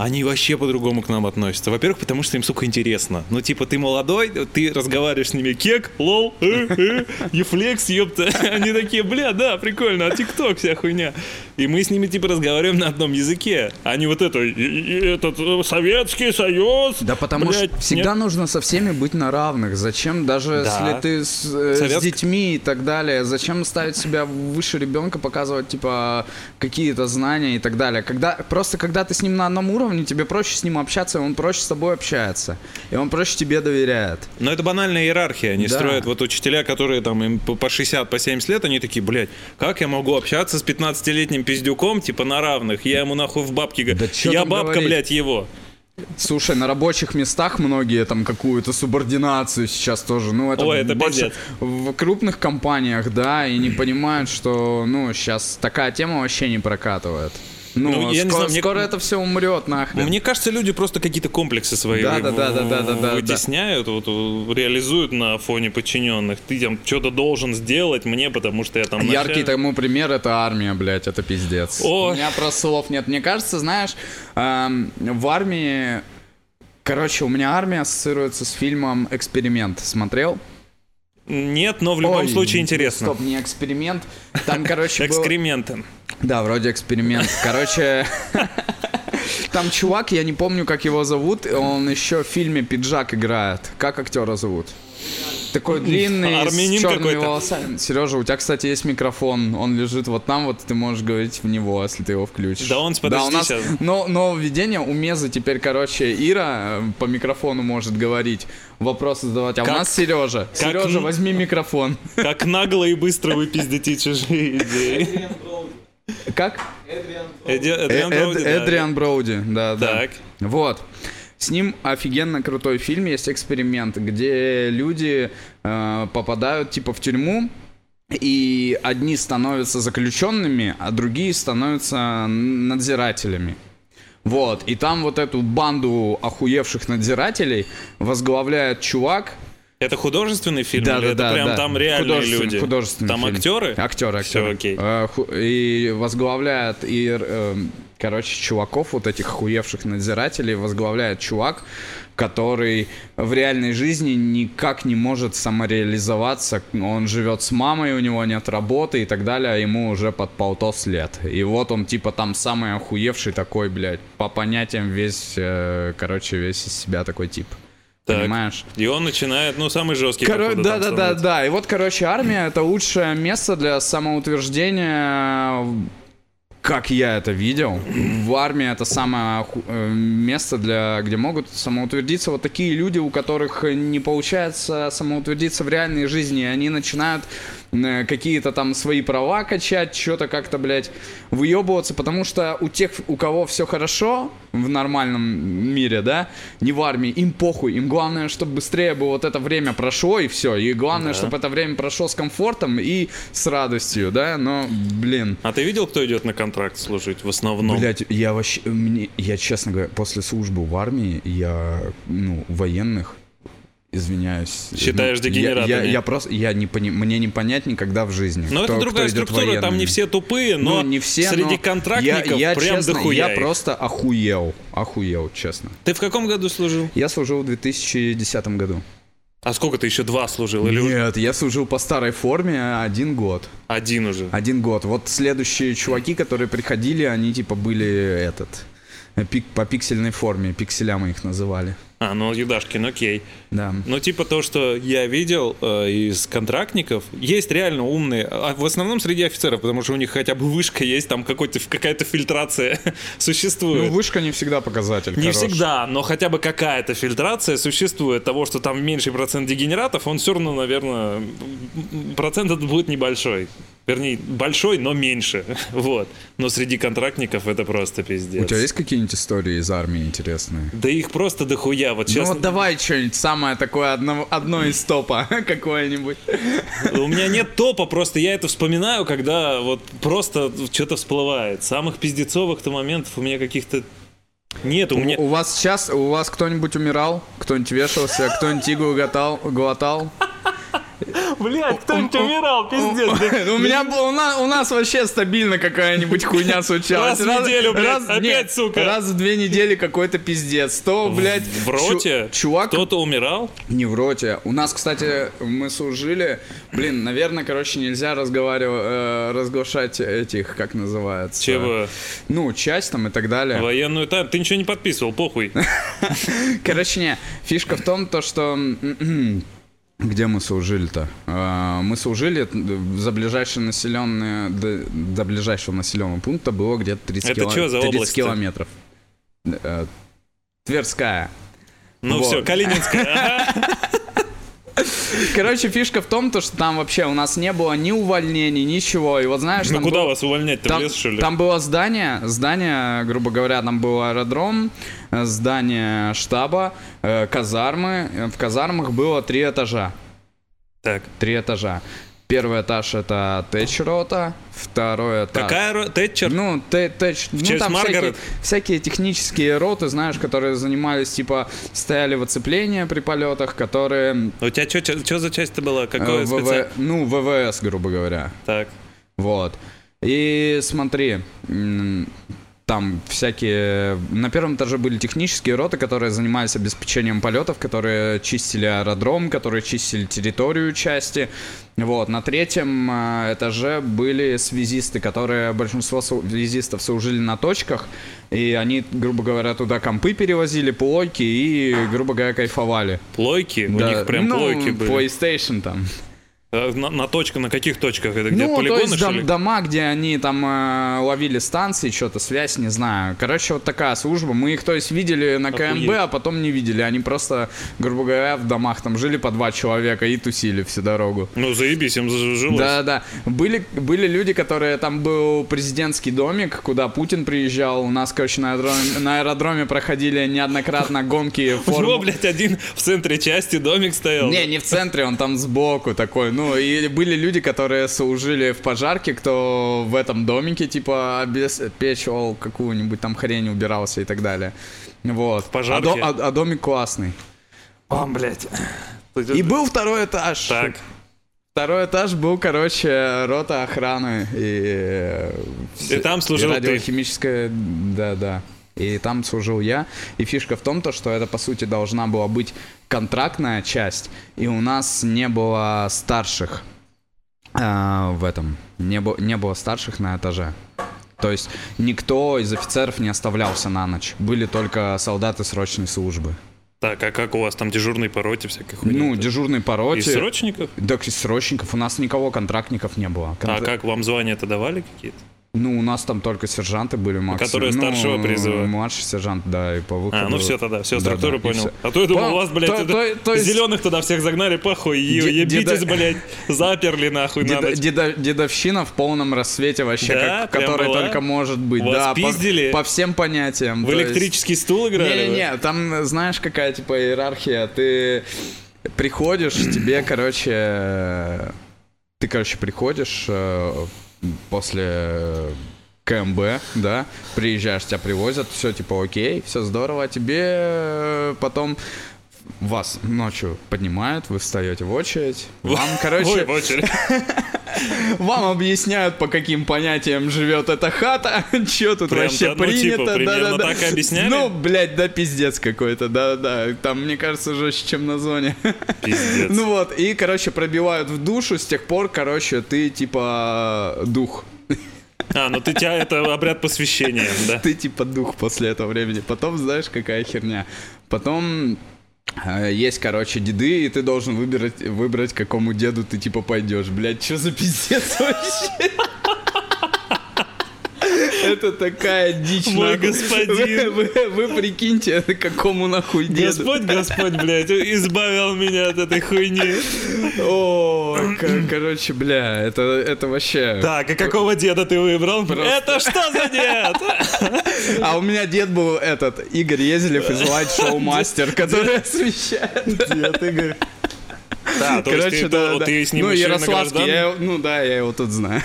Speaker 3: Они вообще по-другому к нам относятся. Во-первых, потому что им, сука, интересно. Ну, типа, ты молодой, ты разговариваешь с ними, кек, лол, э, э, ефлекс, ёпта. Они такие, бля, да, прикольно, а тикток, вся хуйня. И мы с ними, типа, разговариваем на одном языке. Они вот это, «И- и этот э, Советский Союз.
Speaker 1: Да потому что всегда
Speaker 3: нет».
Speaker 1: нужно со всеми быть на равных. Зачем даже
Speaker 3: Да.
Speaker 1: если ты с, э, с детьми и так далее, зачем ставить себя выше ребенка, показывать типа какие-то знания и так далее. Когда просто когда ты с ним на одном уровне, тебе проще с ним общаться, и он проще с тобой общается, и он проще тебе доверяет.
Speaker 3: Но это банальная иерархия. Они
Speaker 1: Да.
Speaker 3: строят вот учителя, которые там им по по 60, по 70 лет, они такие, блядь, как я могу общаться с 15-летним пиздюком, типа на равных? Я ему нахуй в бабки говорю.
Speaker 1: Да
Speaker 3: я бабка,
Speaker 1: говорить?
Speaker 3: блядь, его.
Speaker 1: Слушай, на рабочих местах многие там какую-то субординацию сейчас тоже, ну это,
Speaker 3: Ой, это
Speaker 1: больше
Speaker 3: пиздец.
Speaker 1: в крупных компаниях, да, и не понимают, что, ну, сейчас такая тема вообще не прокатывает. Ну,
Speaker 3: Ну, я не
Speaker 1: скоро,
Speaker 3: знаю, мне-
Speaker 1: скоро это все умрет нахрен.
Speaker 3: Мне кажется, люди просто какие-то комплексы свои
Speaker 1: Да,
Speaker 3: вы-
Speaker 1: да, да, да, да, да, да,
Speaker 3: вытесняют, вот, э, реализуют на фоне подчиненных. Ты там что-то должен сделать мне, потому что я там
Speaker 1: Яркий тому пример это армия, блядь, это пиздец. У меня просто слов нет. Мне кажется, знаешь, эм, в армии... Короче, у меня армия ассоциируется с фильмом «Эксперимент». Смотрел?
Speaker 3: Нет, но в любом
Speaker 1: Ой,
Speaker 3: случае интересно.
Speaker 1: Стоп, не эксперимент. Там, короче, был...
Speaker 3: Экскременты.
Speaker 1: Да, вроде эксперимент. Короче, там чувак, я не помню, как его зовут, он еще в фильме «Пиджак» играет. Как актера зовут? Такой длинный,
Speaker 3: Армянин
Speaker 1: с черными волосами. Сережа, у тебя, кстати, есть микрофон. Он лежит вот там, вот ты можешь говорить в него, если ты его включишь.
Speaker 3: Да он,
Speaker 1: да,
Speaker 3: подожди
Speaker 1: у нас
Speaker 3: щас.
Speaker 1: но, нововведение у Мезы теперь, короче, Ира э, по микрофону может говорить, вопросы задавать. А
Speaker 3: Как-
Speaker 1: у нас Сережа. Сережа,
Speaker 3: н-
Speaker 1: возьми микрофон.
Speaker 3: Как нагло и быстро вы пиздите чужие идеи.
Speaker 1: Как? Э-
Speaker 3: Эдриан
Speaker 1: Эд-
Speaker 3: Броуди, да.
Speaker 1: Эдриан Броуди, да, да.
Speaker 3: Так.
Speaker 1: Вот. С ним офигенно крутой фильм, есть эксперимент, где люди э, попадают типа в тюрьму, и одни становятся заключенными, а другие становятся надзирателями. Вот, и там вот эту банду охуевших надзирателей возглавляет чувак.
Speaker 3: Это художественный фильм
Speaker 1: Да,
Speaker 3: или
Speaker 1: да,
Speaker 3: это
Speaker 1: да,
Speaker 3: прям
Speaker 1: да.
Speaker 3: там реальные
Speaker 1: Художественный-
Speaker 3: люди?
Speaker 1: художественный
Speaker 3: Там
Speaker 1: фильм.
Speaker 3: актеры?
Speaker 1: Актеры, актеры.
Speaker 3: окей.
Speaker 1: Э, И возглавляет и, э, короче, чуваков, вот этих хуевших надзирателей, возглавляет чувак, который в реальной жизни никак не может самореализоваться. Он живет с мамой, у него нет работы и так далее, а ему уже под полтос лет. И вот он типа там самый охуевший такой, блядь, по понятиям весь, э, короче, весь из себя такой тип.
Speaker 3: Так.
Speaker 1: Понимаешь?
Speaker 3: И он начинает, ну, самый жесткий.
Speaker 1: Коро- да, да, да, да. И вот, короче, армия это лучшее место для самоутверждения. Как я это видел, в армии это самое э, место, для, где могут самоутвердиться вот такие люди, у которых не получается самоутвердиться в реальной жизни, они начинают какие-то там свои права качать, что-то как-то, блядь, выебываться, потому что у тех, у кого все хорошо в нормальном мире, да, не в армии, им похуй, им главное, чтобы быстрее бы вот это время прошло и все, и главное,
Speaker 3: Да.
Speaker 1: чтобы это время прошло с комфортом и с радостью, да, но, блин,
Speaker 3: А ты видел, кто идет на контракт служить в основном?
Speaker 1: Блять, я вообще, мне, я честно говоря, после службы в армии, я, ну, военных, извиняюсь.
Speaker 3: Считаешь
Speaker 1: ну, я-
Speaker 3: дегенератами?
Speaker 1: Я, я просто, я не пони, мне не понять никогда в жизни.
Speaker 3: Но
Speaker 1: кто-
Speaker 3: это другая
Speaker 1: кто
Speaker 3: структура, там не
Speaker 1: военными.
Speaker 3: все тупые, но
Speaker 1: ну, не все,
Speaker 3: среди
Speaker 1: но
Speaker 3: контрактников
Speaker 1: я, я,
Speaker 3: прям
Speaker 1: честно,
Speaker 3: дохуя
Speaker 1: Я
Speaker 3: их.
Speaker 1: просто охуел, охуел, честно.
Speaker 3: Ты в каком году служил?
Speaker 1: Я служил в 2010 году.
Speaker 3: А сколько ты еще два служил? Или уже
Speaker 1: Нет, я служил по старой форме один год.
Speaker 3: один уже?
Speaker 1: Один год. Вот следующие чуваки, которые приходили, они типа были этот э, пик, по пиксельной форме, пикселя мы их называли.
Speaker 3: А, ну Юдашкин, окей.
Speaker 1: Да.
Speaker 3: Ну, типа то, что я видел э, из контрактников, есть реально умные, а в основном среди офицеров, потому что у них хотя бы вышка есть, там какой-то, какая-то фильтрация существует.
Speaker 1: Ну, вышка не всегда показатель.
Speaker 3: Не
Speaker 1: хороший.
Speaker 3: всегда, но хотя бы какая-то фильтрация существует того, что там меньший процент дегенератов, он все равно, наверное, процент этот будет небольшой. Вернее, большой, но меньше. Вот. Но среди контрактников это просто пиздец.
Speaker 1: У тебя есть какие-нибудь истории из армии интересные?
Speaker 3: Да их просто дохуя. Вот
Speaker 1: Ну
Speaker 3: честно,
Speaker 1: вот давай что-нибудь самое такое одно, одно из топа какое-нибудь.
Speaker 3: У меня нет топа, просто я это вспоминаю, когда вот просто что-то всплывает. Самых пиздецовых-то моментов у меня каких-то нет. У меня...
Speaker 1: У вас сейчас, у вас кто-нибудь умирал? Кто-нибудь вешался? Кто-нибудь иглу глотал? глотал?
Speaker 3: Блядь, кто-нибудь умирал,
Speaker 1: У меня был- у нас, вообще стабильно какая-нибудь хуйня случалась.
Speaker 3: Раз в неделю, блядь, опять,
Speaker 1: нет,
Speaker 3: сука.
Speaker 1: Раз в две недели какой-то пиздец. То, блядь,
Speaker 3: В роте
Speaker 1: чувак
Speaker 3: кто-то умирал?
Speaker 1: Не в роте. У нас, кстати, мы служили. Блин, наверное, короче, нельзя разговаривать, э, разглашать этих, как называется.
Speaker 3: Чего?
Speaker 1: Ну, часть там и так далее.
Speaker 3: Военную тайну. Ты ничего не подписывал, похуй.
Speaker 1: Короче, не. Фишка в том, то, что... Где мы служили-то? Э, Мы служили за ближайшие населенные... До, до ближайшего населенного пункта было где-то 30,
Speaker 3: Это чё за
Speaker 1: 30
Speaker 3: область-то?
Speaker 1: километров. Э, Тверская.
Speaker 3: Ну
Speaker 1: Вот.
Speaker 3: все, Калининская.
Speaker 1: Короче, фишка в том, то, что там вообще у нас не было ни увольнений, ничего. И вот знаешь,
Speaker 3: Ну
Speaker 1: там
Speaker 3: куда
Speaker 1: было-
Speaker 3: вас увольнять-то, в
Speaker 1: Там,
Speaker 3: лес, что ли?
Speaker 1: там было здание, здание, грубо говоря, там был аэродром, здание штаба, э, казармы. В казармах было три этажа.
Speaker 3: Так.
Speaker 1: Три этажа. Первый этаж это тэч-рота, второй этаж...
Speaker 3: Какая ро- Тэтчер?
Speaker 1: Ну, тэ- тэч... ну, там всякие, всякие технические роты, знаешь, которые занимались, типа, стояли в оцеплении при полетах, которые...
Speaker 3: У тебя что за часть-то была?
Speaker 1: э,
Speaker 3: Какое
Speaker 1: ВВ
Speaker 3: специ-
Speaker 1: Ну, ВВС, грубо говоря.
Speaker 3: Так.
Speaker 1: Вот. И смотри, там всякие... На первом этаже были технические роты, которые занимались обеспечением полетов, которые чистили аэродром, которые чистили территорию части. Вот. На третьем э, этаже были связисты, которые... Большинство связистов служили на точках, и они, грубо говоря, туда компы перевозили, плойки и, грубо говоря, кайфовали.
Speaker 3: Плойки? У
Speaker 1: Да,
Speaker 3: них прям
Speaker 1: ну,
Speaker 3: плойки были.
Speaker 1: PlayStation там.
Speaker 3: А На, на точках, на каких точках? Это где
Speaker 1: Ну, то
Speaker 3: полигоны,
Speaker 1: есть
Speaker 3: что
Speaker 1: дом- дома, где они там э, ловили станции, что-то, связь, не знаю. Короче, вот такая служба. Мы их, то есть, видели на КМБ,
Speaker 3: Охуеть.
Speaker 1: а потом не видели. Они просто, грубо говоря, в домах там жили по два человека и тусили всю дорогу.
Speaker 3: Ну, заебись, им жилось.
Speaker 1: Да, да. Были, были люди, которые там был президентский домик, куда Путин приезжал. У нас, короче, на аэродроме, на аэродроме проходили неоднократно гонки
Speaker 3: У него, блядь, один в центре части домик стоял.
Speaker 1: Не, не в центре, он там сбоку такой. Ну, и были люди, которые служили в пожарке, кто в этом домике, типа, обеспечивал какую-нибудь там хрень, убирался и так далее. Вот.
Speaker 3: пожарке?
Speaker 1: А, до- а- а домик классный.
Speaker 3: О, блядь.
Speaker 1: И был второй этаж.
Speaker 3: Так.
Speaker 1: Второй этаж был, короче, рота охраны и... э,
Speaker 3: И там служил
Speaker 1: и
Speaker 3: ты.
Speaker 1: радиохимическая, да-да. И там служил я. И фишка в том, то, что это, по сути, должна была быть контрактная часть. И у нас не было старших а, в этом. Не, бо- не было старших на этаже. То есть никто из офицеров не оставлялся на ночь. Были только солдаты срочной службы.
Speaker 3: Так, а как у вас там дежурный по роте всякой хуйни?
Speaker 1: Ну, дежурный по роте.
Speaker 3: Из срочников?
Speaker 1: Да, из срочников. У нас никого контрактников не было.
Speaker 3: А
Speaker 1: Контр-
Speaker 3: как вам звания-то давали какие-то?
Speaker 1: Ну, у нас там только сержанты были максимум.
Speaker 3: Которые старшего
Speaker 1: Ну,
Speaker 3: призыва.
Speaker 1: Младший сержант, да, и по выходу.
Speaker 3: А, ну все тогда, все,
Speaker 1: Да,
Speaker 3: структуру
Speaker 1: да, и
Speaker 3: понял.
Speaker 1: всё.
Speaker 3: А то я думал,
Speaker 1: По-
Speaker 3: у вас, блядь,
Speaker 1: то-
Speaker 3: это-
Speaker 1: то- то есть-
Speaker 3: зеленых туда всех загнали, похуй, е- ебитесь,
Speaker 1: деда-
Speaker 3: блядь, заперли нахуй на
Speaker 1: Деда-
Speaker 3: ночь.
Speaker 1: деда- дедовщина в полном рассвете вообще,
Speaker 3: Да?
Speaker 1: как, которая
Speaker 3: была?
Speaker 1: только может быть.
Speaker 3: Вас
Speaker 1: да, по-
Speaker 3: пиздили?
Speaker 1: По, всем понятиям.
Speaker 3: В
Speaker 1: то есть-
Speaker 3: электрический стул играли?
Speaker 1: Не-не-не, там знаешь какая типа иерархия. Ты приходишь, тебе, короче, ты, короче, приходишь э, после КМБ, да, приезжаешь, тебя привозят, все типа окей, все здорово, а тебе э, потом вас ночью поднимают, вы встаете в очередь, вам, короче,
Speaker 3: в очередь.
Speaker 1: вам объясняют, по каким понятиям живет эта хата, что тут
Speaker 3: Прям
Speaker 1: вообще
Speaker 3: ну, типа,
Speaker 1: принято. да-да-да.
Speaker 3: так объясняли?
Speaker 1: Ну, блядь, да пиздец какой-то, да-да. Там, мне кажется, жестче, чем на зоне.
Speaker 3: Пиздец.
Speaker 1: Ну вот, и, короче, пробивают в душу, с тех пор, короче, ты типа дух.
Speaker 3: А, ну ты тебя, это обряд посвящения, да?
Speaker 1: Ты типа дух после этого времени. Потом, знаешь, какая херня. Потом есть, короче, деды, и ты должен выбрать, выбрать, какому деду ты типа пойдешь. Блядь, что за пиздец вообще? Это такая дичь.
Speaker 3: Мой господин.
Speaker 1: Вы, вы- вы прикиньте, к какому нахуй деду.
Speaker 3: Господь, Господь, блядь, избавил меня от этой хуйни.
Speaker 1: О, ко- короче, бля, это, это вообще...
Speaker 3: Так, а какого деда ты выбрал?
Speaker 1: Просто-
Speaker 3: Это что за дед?
Speaker 1: А у меня дед был этот, Игорь Езелев из Light Show Master, который освещает.
Speaker 3: Дед Игорь. Да, то
Speaker 1: Короче,
Speaker 3: есть ты,
Speaker 1: да,
Speaker 3: то-
Speaker 1: да.
Speaker 3: ты с ним
Speaker 1: Ну, Ярославский, я ну да, я его тут знаю.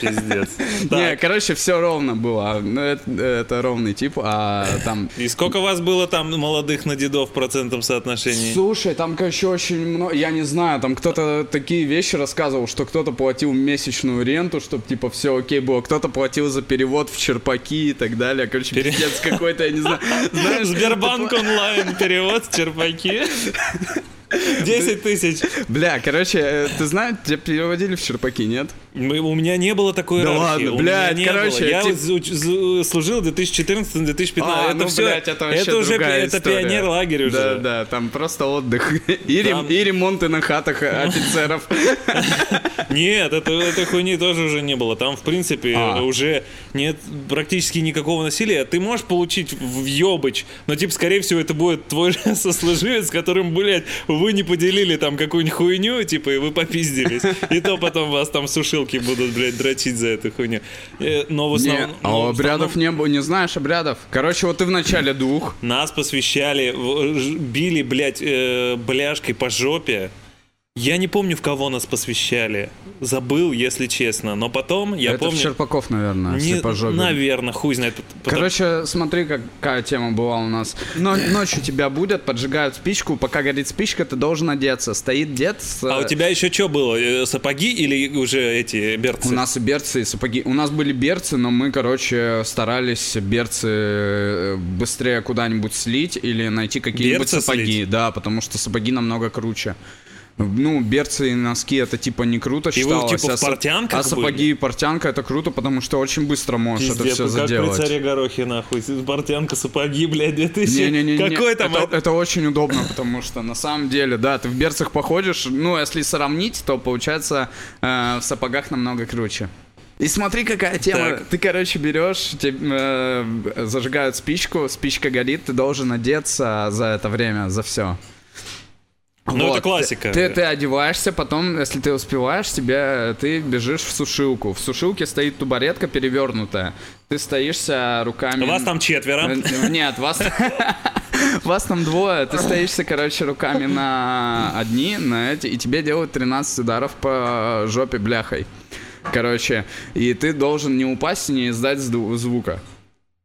Speaker 3: Пиздец.
Speaker 1: Не, короче, все ровно было. Ну, это, это ровный тип, а там...
Speaker 3: и сколько вас было там молодых на дедов в процентном соотношении?
Speaker 1: Слушай, там, короче, очень много, я не знаю, там кто-то такие вещи рассказывал, что кто-то платил месячную ренту, чтобы, типа, все окей было, кто-то платил за перевод в черпаки и так далее, короче,
Speaker 3: Пере-
Speaker 1: пиздец какой-то, я не знаю. Знаешь,
Speaker 3: Сбербанк онлайн перевод черпаки. 10 тысяч.
Speaker 1: Бля, короче, э, ты знаешь, тебя переводили в черпаки, нет?
Speaker 3: Мы- У меня не было такой
Speaker 1: Да ладно, блядь, короче,
Speaker 3: было. Я
Speaker 1: тип-
Speaker 3: вот зу- служил в 2014-2015.
Speaker 1: А,
Speaker 3: это
Speaker 1: ну,
Speaker 3: все,
Speaker 1: блядь, это вообще
Speaker 3: уже это
Speaker 1: история.
Speaker 3: пионер-лагерь уже.
Speaker 1: Да, да, там просто отдых. И,
Speaker 3: Там-
Speaker 1: и ремонты на хатах офицеров.
Speaker 3: Нет, это, этой хуйни тоже уже не было. Там, в принципе,
Speaker 1: А.
Speaker 3: уже нет практически никакого насилия. Ты можешь получить в ёбыч, но, типа, скорее всего, это будет твой же сослуживец, с которым, блядь, вы не поделили там какую-нибудь хуйню, типа, и вы попиздились. И то потом вас там сушилки будут, блядь, дрочить за эту хуйню. Э, Но в
Speaker 1: Не,
Speaker 3: основном...
Speaker 1: а
Speaker 3: но в
Speaker 1: обрядов
Speaker 3: основном
Speaker 1: не было, не знаешь обрядов? Короче, вот ты в начале двух.
Speaker 3: Нас посвящали, били, блядь, э, бляшкой по жопе. Я не помню, в кого нас посвящали. Забыл, если честно. Но потом, я
Speaker 1: Это
Speaker 3: помню...
Speaker 1: в Черпаков, наверное,
Speaker 3: Не, наверное, хуй знает. Потом-
Speaker 1: Короче, смотри, какая тема была у нас. Но, ночью тебя будут, поджигают спичку, пока горит спичка, ты должен одеться. Стоит дед с...
Speaker 3: а у тебя еще что было? Э, Сапоги или уже эти берцы?
Speaker 1: У нас и берцы, и сапоги. У нас были берцы, но мы, короче, старались берцы э, быстрее куда-нибудь слить или найти какие-нибудь
Speaker 3: Берцы
Speaker 1: сапоги.
Speaker 3: слить?
Speaker 1: Да, потому что сапоги намного круче. Ну, берцы и носки это типа не круто
Speaker 3: И вы,
Speaker 1: считалось.
Speaker 3: типа,
Speaker 1: а
Speaker 3: в портянках
Speaker 1: А сапоги
Speaker 3: были?
Speaker 1: и портянка это круто, потому что очень быстро можешь это
Speaker 3: Пиздец,
Speaker 1: все
Speaker 3: ну как
Speaker 1: заделать.
Speaker 3: при царе Горохе, нахуй. Бортянка, сапоги, блядь, 2000.
Speaker 1: Не-не-не,
Speaker 3: Какой там?
Speaker 1: это, это очень удобно, потому что на самом деле, да, ты в берцах походишь, ну, если сравнить, то получается э, в сапогах намного круче. И смотри, какая тема.
Speaker 3: Так.
Speaker 1: Ты, короче, берешь, тебе, э, зажигают спичку, спичка горит, ты должен одеться за это время, за все.
Speaker 3: Ну, это классика.
Speaker 1: Ты, ты одеваешься, потом, если ты успеваешь, тебе ты бежишь в сушилку. В сушилке стоит тубаретка перевернутая. Ты стоишься руками.
Speaker 3: Вас там четверо.
Speaker 1: Э, Нет, вас... Вас там двое, ты стоишься, короче, руками на одни, на эти, и тебе делают 13 ударов по жопе бляхой. Короче, и ты должен не упасть и не издать звука.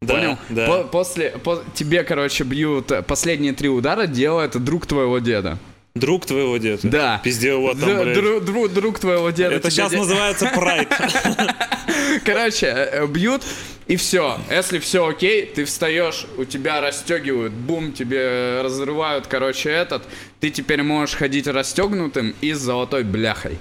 Speaker 3: Да,
Speaker 1: Понял?
Speaker 3: да.
Speaker 1: По- после, по- тебе, короче, бьют последние три удара, делает друг твоего деда.
Speaker 3: Друг твоего деда.
Speaker 1: Да.
Speaker 3: Пиздец, вот там,
Speaker 1: Д-
Speaker 3: блядь.
Speaker 1: дру- дру- друг твоего деда.
Speaker 3: Это сейчас
Speaker 1: де-
Speaker 3: называется прайд.
Speaker 1: Короче, э, бьют, и все. Если все окей, ты встаешь, у тебя расстегивают, бум, тебе разрывают, короче, этот. Ты теперь можешь ходить расстегнутым и с золотой бляхой.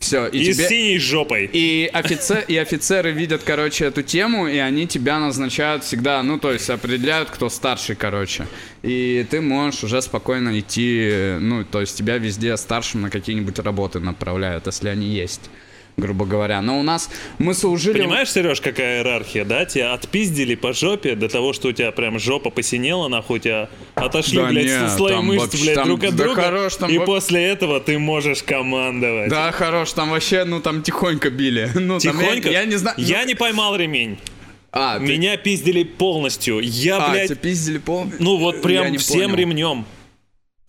Speaker 1: Все, и,
Speaker 3: И с
Speaker 1: тебе...
Speaker 3: синей жопой.
Speaker 1: И, офицер, и офицеры видят, короче, эту тему, и они тебя назначают всегда, ну, то есть определяют, кто старший, короче. И ты можешь уже спокойно идти, ну, то есть тебя везде старшим на какие-нибудь работы направляют, если они есть. Грубо говоря. Но у нас мы служили...
Speaker 3: Понимаешь, Сереж, какая иерархия, да? Тебя отпиздили по жопе до того, что у тебя прям жопа посинела, нахуй, тебя отошли,
Speaker 1: Да
Speaker 3: блядь,
Speaker 1: не,
Speaker 3: слои мышц,
Speaker 1: вообще-
Speaker 3: блядь,
Speaker 1: там-
Speaker 3: друг от
Speaker 1: да
Speaker 3: друга.
Speaker 1: хорош, там
Speaker 3: и
Speaker 1: во-
Speaker 3: после этого ты можешь командовать.
Speaker 1: Да, хорош, там вообще, ну там тихонько били. Ну, там я-
Speaker 3: Тихонько.
Speaker 1: я, не знаю. ну-
Speaker 3: Я не поймал ремень.
Speaker 1: А, ты-
Speaker 3: Меня пиздили полностью. Я,
Speaker 1: а,
Speaker 3: блядь,
Speaker 1: тебя пиздили пол...
Speaker 3: ну вот прям всем
Speaker 1: понял.
Speaker 3: ремнем.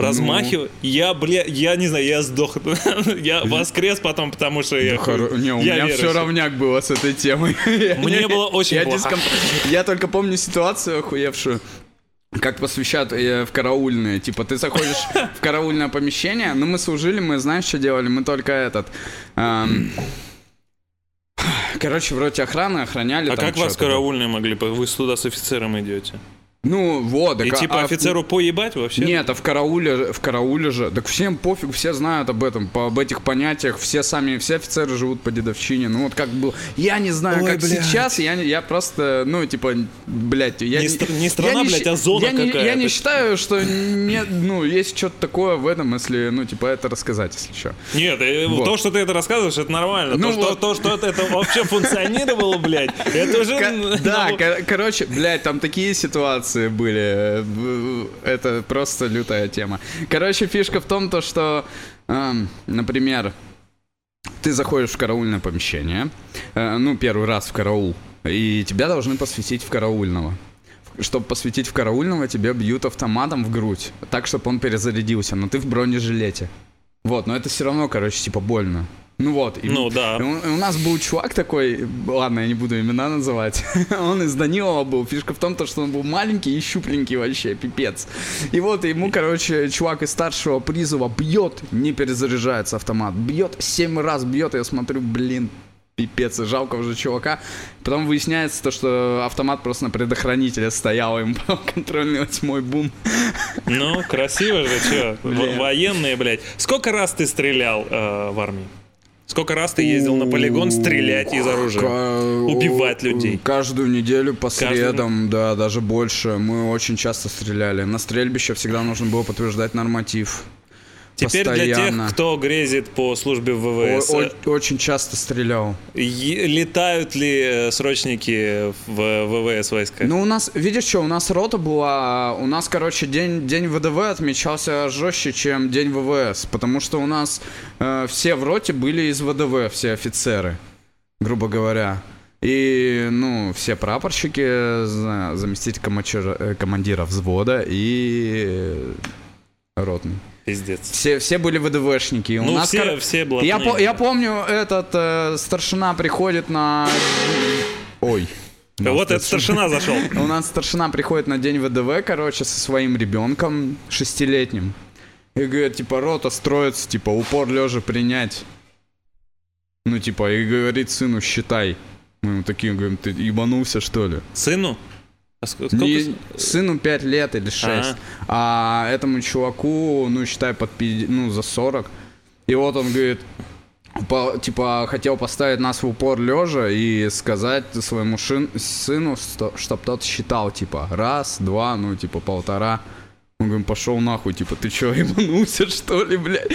Speaker 3: Размахиваю. Я, бля, я не знаю, я сдох. я воскрес потом, потому что я...
Speaker 1: Хоро- Не, у
Speaker 3: я
Speaker 1: меня
Speaker 3: верующий.
Speaker 1: все равняк было с этой темой.
Speaker 3: Мне было очень
Speaker 1: я
Speaker 3: плохо.
Speaker 1: дискомп- Я только помню ситуацию охуевшую. Как посвящают э, в караульные. Типа, ты заходишь в караульное помещение, ну мы служили, мы знаешь, что делали? Мы только этот... эм, Короче, вроде охраны охраняли.
Speaker 3: А как вас караульные могли? Вы туда с офицером идете?
Speaker 1: Ну, вот. так
Speaker 3: И
Speaker 1: а-
Speaker 3: типа
Speaker 1: а
Speaker 3: офицеру поебать вообще?
Speaker 1: Нет, а в карауле, в карауле же. Так всем пофиг, все знают об этом, по, об этих понятиях. Все сами, все офицеры живут по дедовщине. Ну вот как был. Я не знаю,
Speaker 3: Ой,
Speaker 1: как
Speaker 3: блядь.
Speaker 1: сейчас. Я, не- я просто, ну типа, блядь, я
Speaker 3: Не стр- не страна,
Speaker 1: я
Speaker 3: блядь, а зона
Speaker 1: я не, я
Speaker 3: какая-то.
Speaker 1: не считаю, что нет, ну есть что-то такое в этом, если, ну типа это рассказать, если что.
Speaker 3: Нет, э,
Speaker 1: Вот.
Speaker 3: то, что ты это рассказываешь, это нормально.
Speaker 1: Ну
Speaker 3: то, что,
Speaker 1: вот.
Speaker 3: то, что это, вообще функционировало, блядь, это уже... Ну,
Speaker 1: да, ко- короче, блядь, там такие ситуации были. э, в- Это просто лютая тема. Короче, фишка в том, то, что, эм, например, ты заходишь в караульное помещение, э, ну, первый раз в караул, и тебя должны посвятить в караульного. Чтобы посвятить в караульного, тебе бьют автоматом в грудь, так, чтобы он перезарядился, но ты в бронежилете. Вот, но это все равно, короче, типа больно. Ну вот. и-
Speaker 3: Ну да.
Speaker 1: у, у нас был чувак такой, ладно, я не буду имена называть, он из Данилова был. Фишка в том, то, что он был маленький и щупленький вообще, пипец. И вот ему, короче, чувак из старшего призыва бьет, не перезаряжается автомат, бьет, семь раз бьет, я смотрю, блин, пипец, и жалко уже чувака. Потом выясняется то, что автомат просто на предохранителе стоял, им контрольный восьмой бум.
Speaker 3: Ну, красиво же. В- Военные, блядь. Сколько раз ты стрелял э, в армии? Сколько раз ты ездил на полигон стрелять из оружия? Убивать людей.
Speaker 1: Каждую неделю по
Speaker 3: Каждую
Speaker 1: средам, да, даже больше. Мы очень часто стреляли. На стрельбище всегда нужно было подтверждать норматив.
Speaker 3: Теперь для
Speaker 1: Постоянно.
Speaker 3: тех, кто грезит по службе в
Speaker 1: О-
Speaker 3: ВВС,
Speaker 1: о- очень часто стрелял.
Speaker 3: е- летают ли э, срочники в ВВС войска?
Speaker 1: Ну, у нас, видишь что, у нас рота была, у нас, короче, день, день ВДВ отмечался жестче, чем день ВВС, потому что у нас э, все в роте были из ВДВ, все офицеры, грубо говоря. И, ну, все прапорщики, за- заместитель комачера- э, командира взвода и э, ротный.
Speaker 3: Пиздец.
Speaker 1: Все, все были ВДВшники. и у
Speaker 3: Ну,
Speaker 1: нас,
Speaker 3: все,
Speaker 1: кор-
Speaker 3: все блатные.
Speaker 1: я, по- я помню, этот э, старшина приходит на... Ой. У нас
Speaker 3: Вот этот старшина зашел.
Speaker 1: у нас старшина приходит на день ВДВ, короче, со своим ребенком шестилетним. И говорит, типа, рота строится, типа, упор лежа принять. Ну, типа, и говорит сыну, считай. Мы ему такие говорим, ты ебанулся, что ли?
Speaker 3: Сыну? А ск- сколько
Speaker 1: Не- сыну 5 лет или 6. А этому чуваку, ну, считай, под 50, ну, за 40. И вот он говорит, по- типа, хотел поставить нас в упор лежа и сказать своему шин- сыну, что, чтоб тот считал, типа, раз, два, ну, типа, полтора. Мы говорим, пошел нахуй, типа, ты чё, ебанулся, что ли, блядь?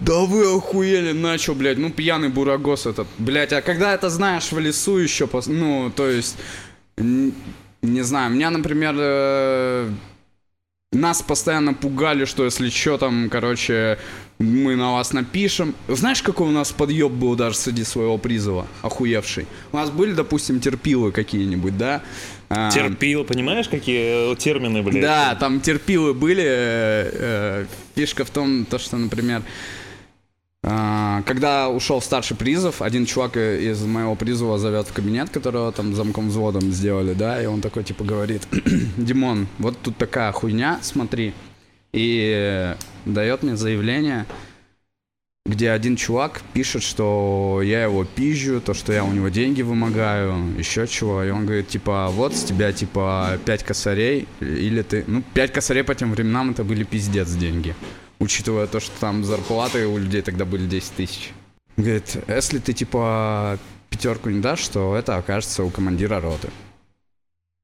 Speaker 1: Да вы охуели, начал, блядь, ну, пьяный бурагос этот, блядь, а когда это знаешь в лесу еще, ну, то есть, не знаю, меня, например, э, нас постоянно пугали, что если что там, короче, мы на вас напишем. Знаешь, какой у нас подъеб был даже среди своего призыва? Охуевший. У нас были, допустим, терпилы какие-нибудь, да? А,
Speaker 3: Терпил, понимаешь, какие э, термины, блядь?
Speaker 1: Да, там терпилы были. э, э, Фишка в том, то, что, например, а, когда ушел старший призыв, один чувак из моего призыва зовет в кабинет, которого там замком взводом сделали, да, и он такой типа говорит, Димон, вот тут такая хуйня, смотри, и дает мне заявление, где один чувак пишет, что я его пизжу, то, что я у него деньги вымогаю, еще чего. И он говорит, типа, вот с тебя, типа, 5 косарей, или ты... Ну, 5 косарей по тем временам это были пиздец деньги. Учитывая то, что там зарплаты у людей тогда были 10 тысяч. Говорит, если ты, типа, пятерку не дашь, то это окажется у командира роты.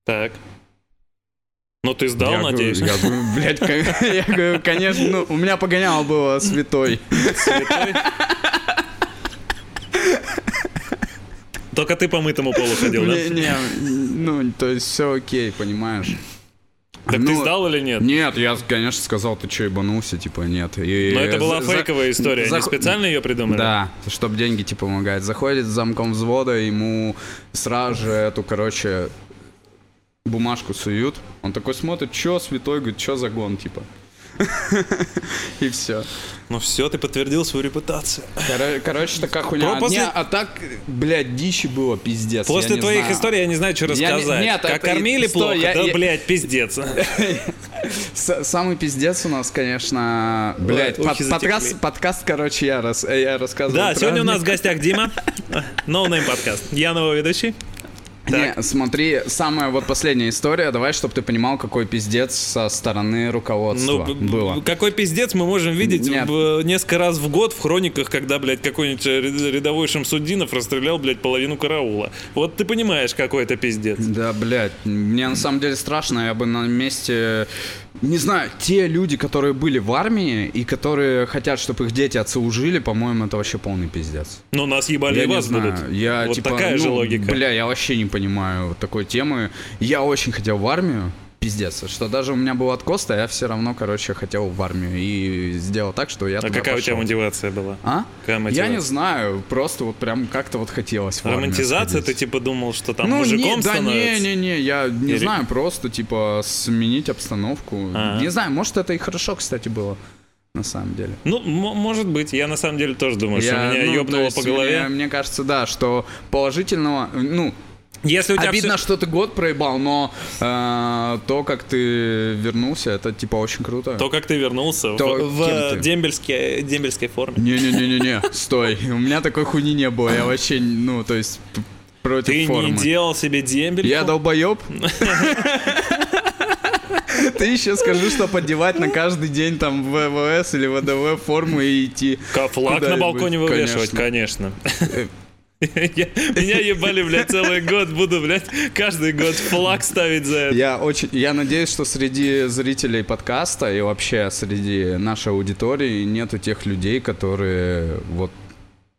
Speaker 3: Так. Ну ты сдал,
Speaker 1: я
Speaker 3: надеюсь?
Speaker 1: Говорю, я говорю, блядь, я говорю, конечно, ну, у меня погоняло было святой.
Speaker 3: Святой? Только ты по мытому полу ходил, да?
Speaker 1: Не, не, ну, то есть все окей, понимаешь?
Speaker 3: Так ты
Speaker 1: Ну,
Speaker 3: сдал или нет?
Speaker 1: Нет, я, конечно, сказал, ты что, ебанулся, типа, нет. И
Speaker 3: Но это была
Speaker 1: за- за-
Speaker 3: фейковая история, они
Speaker 1: зах-
Speaker 3: специально ее придумали?
Speaker 1: Да, чтобы деньги, типа, помогать. Заходит с замком взвода, ему сразу же эту, короче, бумажку суют. Он такой смотрит, чё, святой, говорит, чё за гон, типа. И все.
Speaker 3: Ну все, ты подтвердил свою репутацию.
Speaker 1: Короче, такая хуйня.
Speaker 3: Про- после-
Speaker 1: Не, а так, блядь, дичи было, пиздец.
Speaker 3: После твоих
Speaker 1: знаю.
Speaker 3: историй я не знаю, что
Speaker 1: Я не-
Speaker 3: рассказать.
Speaker 1: нет,
Speaker 3: как
Speaker 1: это-
Speaker 3: кормили
Speaker 1: стой,
Speaker 3: плохо,
Speaker 1: я-
Speaker 3: да,
Speaker 1: я-
Speaker 3: блядь, пиздец.
Speaker 1: Самый пиздец у нас, конечно, блядь, под- подкаст, подкаст, короче, я, рас, я рассказываю.
Speaker 3: Да, сегодня у нас в гостях Дима. No Name подкаст. Я новый ведущий.
Speaker 1: Не, смотри, самая вот последняя история, давай, чтобы ты понимал, какой пиздец со стороны руководства
Speaker 3: Ну,
Speaker 1: было.
Speaker 3: какой пиздец мы можем видеть
Speaker 1: Нет.
Speaker 3: в- несколько раз в год в хрониках, когда, блядь, какой-нибудь ря- рядовой Шамсудинов расстрелял, блядь, половину караула. Вот ты понимаешь, какой это пиздец.
Speaker 1: Да, блядь, мне на самом деле страшно, я бы на месте... Не знаю, те люди, которые были в армии и которые хотят, чтобы их дети отслужили, по-моему, это вообще полный пиздец.
Speaker 3: Ну, нас ебали
Speaker 1: Я
Speaker 3: и вас
Speaker 1: знаю,
Speaker 3: будут.
Speaker 1: я
Speaker 3: вот
Speaker 1: типа,
Speaker 3: такая же
Speaker 1: ну,
Speaker 3: логика.
Speaker 1: Бля, я вообще не понимаю вот такой темы. Я очень хотел в армию, пиздец, что даже у меня был откос, а я все равно, короче, хотел в армию и сделал так, что я
Speaker 3: А какая у тебя
Speaker 1: пошел.
Speaker 3: мотивация была?
Speaker 1: А?
Speaker 3: Какая
Speaker 1: Я
Speaker 3: мотивация?
Speaker 1: не знаю, просто вот прям как-то вот хотелось в
Speaker 3: Романтизация, ты типа думал, что там
Speaker 1: ну,
Speaker 3: мужиком
Speaker 1: не, да
Speaker 3: становится?
Speaker 1: не-не-не, я не
Speaker 3: Или-
Speaker 1: знаю, просто типа сменить обстановку.
Speaker 3: А.
Speaker 1: Не знаю, может это и хорошо, кстати, было. На самом деле.
Speaker 3: Ну, может быть. Я на самом деле тоже думаю, что меня
Speaker 1: ну,
Speaker 3: ёбнуло по голове.
Speaker 1: Мне, мне кажется, да, что положительного, ну,
Speaker 3: Если у тебя
Speaker 1: Обидно,
Speaker 3: всё-
Speaker 1: что ты год проебал, но э, то, как ты вернулся, это типа очень круто.
Speaker 3: То, как ты вернулся в-
Speaker 1: То,
Speaker 3: в,
Speaker 1: кем ты?
Speaker 3: дембельске- дембельской форме.
Speaker 1: Не-не-не-не-не, стой. У меня такой хуйни не было. Я вообще, ну, то есть, против
Speaker 3: Ты
Speaker 1: формы.
Speaker 3: не делал себе дембельку?
Speaker 1: Я долбоеб? Ты еще скажи, что подевать на каждый день там в ВВС или ВДВ форму и идти.
Speaker 3: Флаг на балконе вывешивать, конечно. Меня ебали, блядь, целый год. Буду, блядь, каждый год флаг ставить за это.
Speaker 1: Я очень, я надеюсь, что среди зрителей подкаста и вообще среди нашей аудитории нету тех людей, которые вот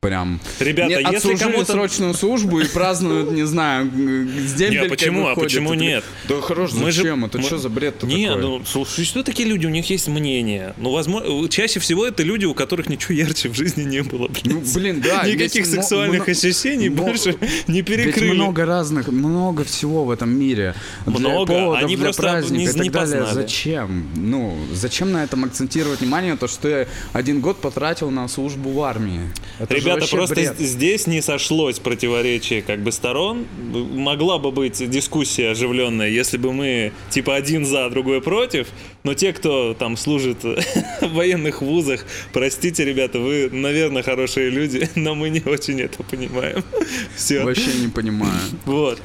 Speaker 1: прям
Speaker 3: Ребята,
Speaker 1: не
Speaker 3: если кому-то...
Speaker 1: срочную службу и празднуют, не знаю, с дембелькой
Speaker 3: Не, почему? А почему нет?
Speaker 1: Да хорош,
Speaker 3: Мы же-
Speaker 1: зачем? Это
Speaker 3: мы-
Speaker 1: что за бред
Speaker 3: Не,
Speaker 1: такой?
Speaker 3: ну, слушай, что такие люди? У них есть мнение. Ну, возможно, чаще всего это люди, у которых ничего ярче в жизни не было, блядь.
Speaker 1: Ну, блин, да.
Speaker 3: Никаких сексуальных
Speaker 1: мно-
Speaker 3: ощущений больше не
Speaker 1: Ведь
Speaker 3: перекрыли.
Speaker 1: много разных, много всего в этом мире. Для
Speaker 3: Много,
Speaker 1: поводов,
Speaker 3: они
Speaker 1: для
Speaker 3: просто
Speaker 1: праздника
Speaker 3: не-
Speaker 1: и так
Speaker 3: не
Speaker 1: далее.
Speaker 3: познали.
Speaker 1: Зачем? Ну, зачем на этом акцентировать внимание, то, что ты один год потратил на службу в армии? Это
Speaker 3: Ребята, просто
Speaker 1: бред.
Speaker 3: здесь не сошлось противоречие как бы сторон. Могла бы быть дискуссия оживленная, если бы мы типа один за, другой против. Но те, кто там служит в военных вузах, простите, ребята, вы, наверное, хорошие люди, но мы не очень это понимаем. Все.
Speaker 1: Вообще не понимаю.
Speaker 3: Вот.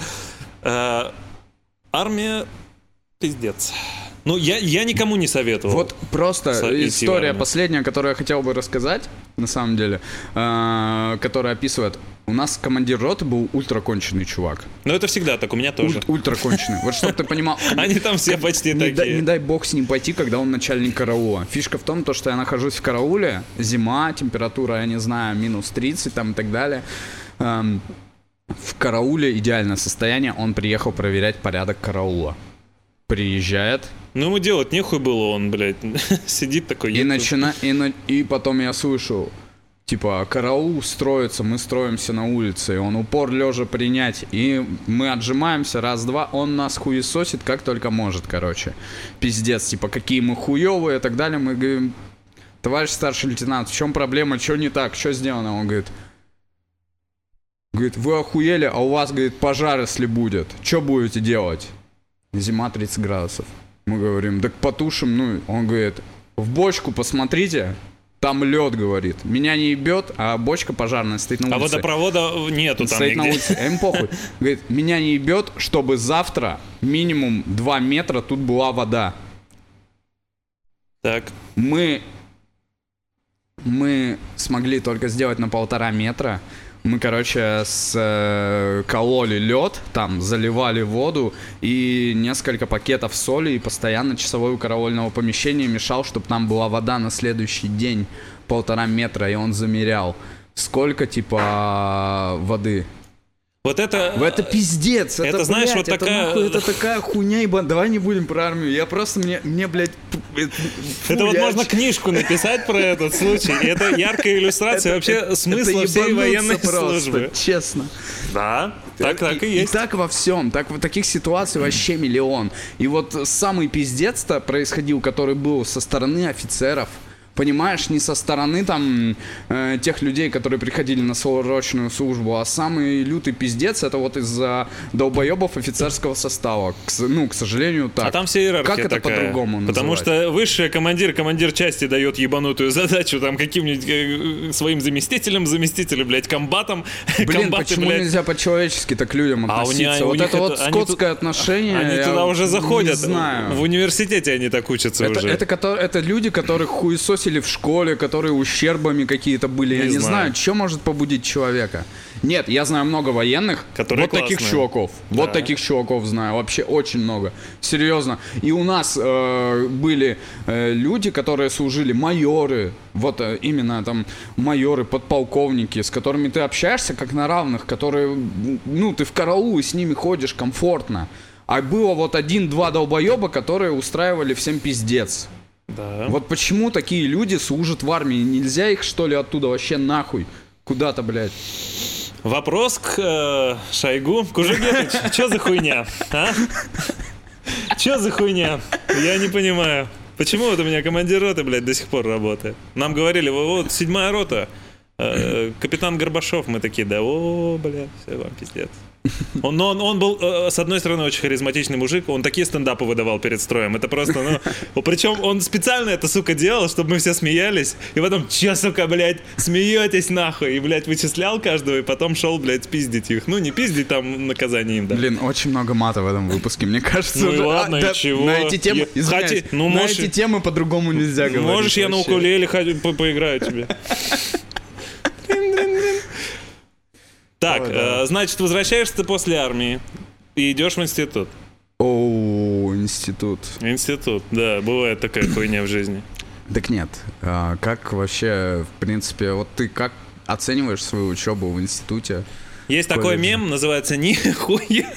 Speaker 3: А, Армия пиздец. Ну, я, я никому не советовал.
Speaker 1: Вот просто история последняя, которую я хотел бы рассказать, на самом деле, э, которая описывает. У нас командир роты был ультраконченый чувак.
Speaker 3: Но это всегда так, у меня тоже.
Speaker 1: Уль- ультраконченый. Вот чтобы ты понимал.
Speaker 3: Они там все почти такие.
Speaker 1: не дай бог с ним пойти, когда он начальник караула. Фишка в том, то, что я нахожусь в карауле, зима, температура, я не знаю, минус 30 там и так далее. Эм, в карауле идеальное состояние, он приехал проверять порядок караула. Приезжает,
Speaker 3: Ну, ему делать нехуй было, он, блядь, сидит такой.
Speaker 1: и,
Speaker 3: «Еб-
Speaker 1: начина... и, на- и потом я слышу, типа, караул строится, мы строимся на улице, и он упор лежа принять, и мы отжимаемся, раз-два, он нас хуесосит как только может, короче. Пиздец, типа, какие мы хуевые и так далее, мы говорим, товарищ старший лейтенант, в чем проблема, что не так, что сделано? Он говорит, говорит, вы охуели, а у вас, говорит, пожар, если будет, что будете делать? Зима 30 градусов. Мы говорим, так потушим, ну, он говорит, в бочку посмотрите, там лед, говорит. Меня не ебет, а бочка пожарная стоит на
Speaker 3: А
Speaker 1: улице.
Speaker 3: водопровода нету там
Speaker 1: стоит на
Speaker 3: нигде.
Speaker 1: улице. А Им похуй. Говорит, меня не ебет, чтобы завтра минимум 2 метра тут была вода.
Speaker 3: Так,
Speaker 1: Мы мы смогли только сделать на полтора метра. Мы, короче, с, э, кололи лед, там заливали воду и несколько пакетов соли, и постоянно часовой у караульного помещения мешал, чтобы там была вода на следующий день полтора метра, и он замерял, сколько, типа, воды.
Speaker 3: Вот это...
Speaker 1: Это пиздец. Это,
Speaker 3: Это, знаешь,
Speaker 1: блядь,
Speaker 3: вот
Speaker 1: это
Speaker 3: такая-
Speaker 1: нахуй- Это такая хуйня, ибо давай не будем про армию. Я просто, мне, мне блядь... это- фу,
Speaker 3: Это вот
Speaker 1: я
Speaker 3: можно книжку написать про этот случай. И это яркая иллюстрация вообще
Speaker 1: это
Speaker 3: смысла всей военной службы.
Speaker 1: Честно.
Speaker 3: Да, так, так и есть.
Speaker 1: так во всем, так таких ситуаций вообще миллион. И вот самый пиздец-то происходил, который был со стороны офицеров. Понимаешь, не со стороны там э, тех людей, которые приходили на срочную службу, а самый лютый пиздец это вот из-за долбоебов офицерского состава. К ну, к сожалению, так.
Speaker 3: А там вся иерархия
Speaker 1: Как это по-другому
Speaker 3: Потому что высший командир, командир части дает ебанутую задачу там каким-нибудь э, своим заместителям, заместителю, блядь, комбатам.
Speaker 1: Блин,
Speaker 3: комбаты,
Speaker 1: почему
Speaker 3: блядь.
Speaker 1: нельзя по-человечески так к людям
Speaker 3: А у
Speaker 1: относиться?
Speaker 3: них- у
Speaker 1: вот
Speaker 3: них
Speaker 1: это, вот
Speaker 3: это- они
Speaker 1: скотское
Speaker 3: тут-
Speaker 1: отношение.
Speaker 3: Они
Speaker 1: я
Speaker 3: туда уже заходят.
Speaker 1: Не знаю.
Speaker 3: В университете они так учатся
Speaker 1: Это,
Speaker 3: уже.
Speaker 1: это, кото- это люди, которых хуесосили в школе, которые ущербами какие-то были. Я
Speaker 3: Не
Speaker 1: не
Speaker 3: знаю.
Speaker 1: знаю, что может побудить человека. Нет, я знаю много военных.
Speaker 3: Которые
Speaker 1: вот таких
Speaker 3: классные.
Speaker 1: чуваков. Вот
Speaker 3: Да.
Speaker 1: таких чуваков знаю. Вообще очень много. Серьезно. И у нас э, были э, люди, которые служили майоры. Вот э, именно там майоры, подполковники, с которыми ты общаешься как на равных, которые, ну, ты в караул и с ними ходишь комфортно. А было вот один-два долбоеба, которые устраивали всем пиздец.
Speaker 3: Да.
Speaker 1: Вот почему такие люди служат в армии? Нельзя их, что ли, оттуда вообще нахуй? Куда-то, блядь.
Speaker 3: Вопрос к э, Шойгу. Кужугетович, что за хуйня? А? Что за хуйня? Я не понимаю. Почему вот у меня командир роты, блядь, до сих пор работает? Нам говорили, вот, седьмая рота, э, капитан Горбашов, мы такие, да, о, блядь, все вам пиздец. Он, но он, он был, э, с одной стороны, очень харизматичный мужик, он такие стендапы выдавал перед строем. Это просто, ну, причем он специально это, сука, делал, чтобы мы все смеялись. И потом, че, сука, блядь, смеетесь нахуй? И, блядь, вычислял каждого, и потом шел, блядь, пиздить их. Ну, не пиздить, там наказание им, да.
Speaker 1: Блин, очень много мата в этом выпуске, мне кажется.
Speaker 3: Ну и ладно, и чего?
Speaker 1: На эти темы,
Speaker 3: Я- ну,
Speaker 1: на
Speaker 3: можешь-
Speaker 1: эти темы по-другому нельзя говорить.
Speaker 3: Можешь, я на укулеле по- поиграю тебе. Так,
Speaker 1: Ой, да.
Speaker 3: э, значит, возвращаешься ты после армии и идешь в институт.
Speaker 1: О, институт.
Speaker 3: Институт, да, бывает такая хуйня в жизни.
Speaker 1: Так нет, а, как вообще, в принципе, вот ты как оцениваешь свою учебу в институте?
Speaker 3: Есть такой мем, называется «Нихуя».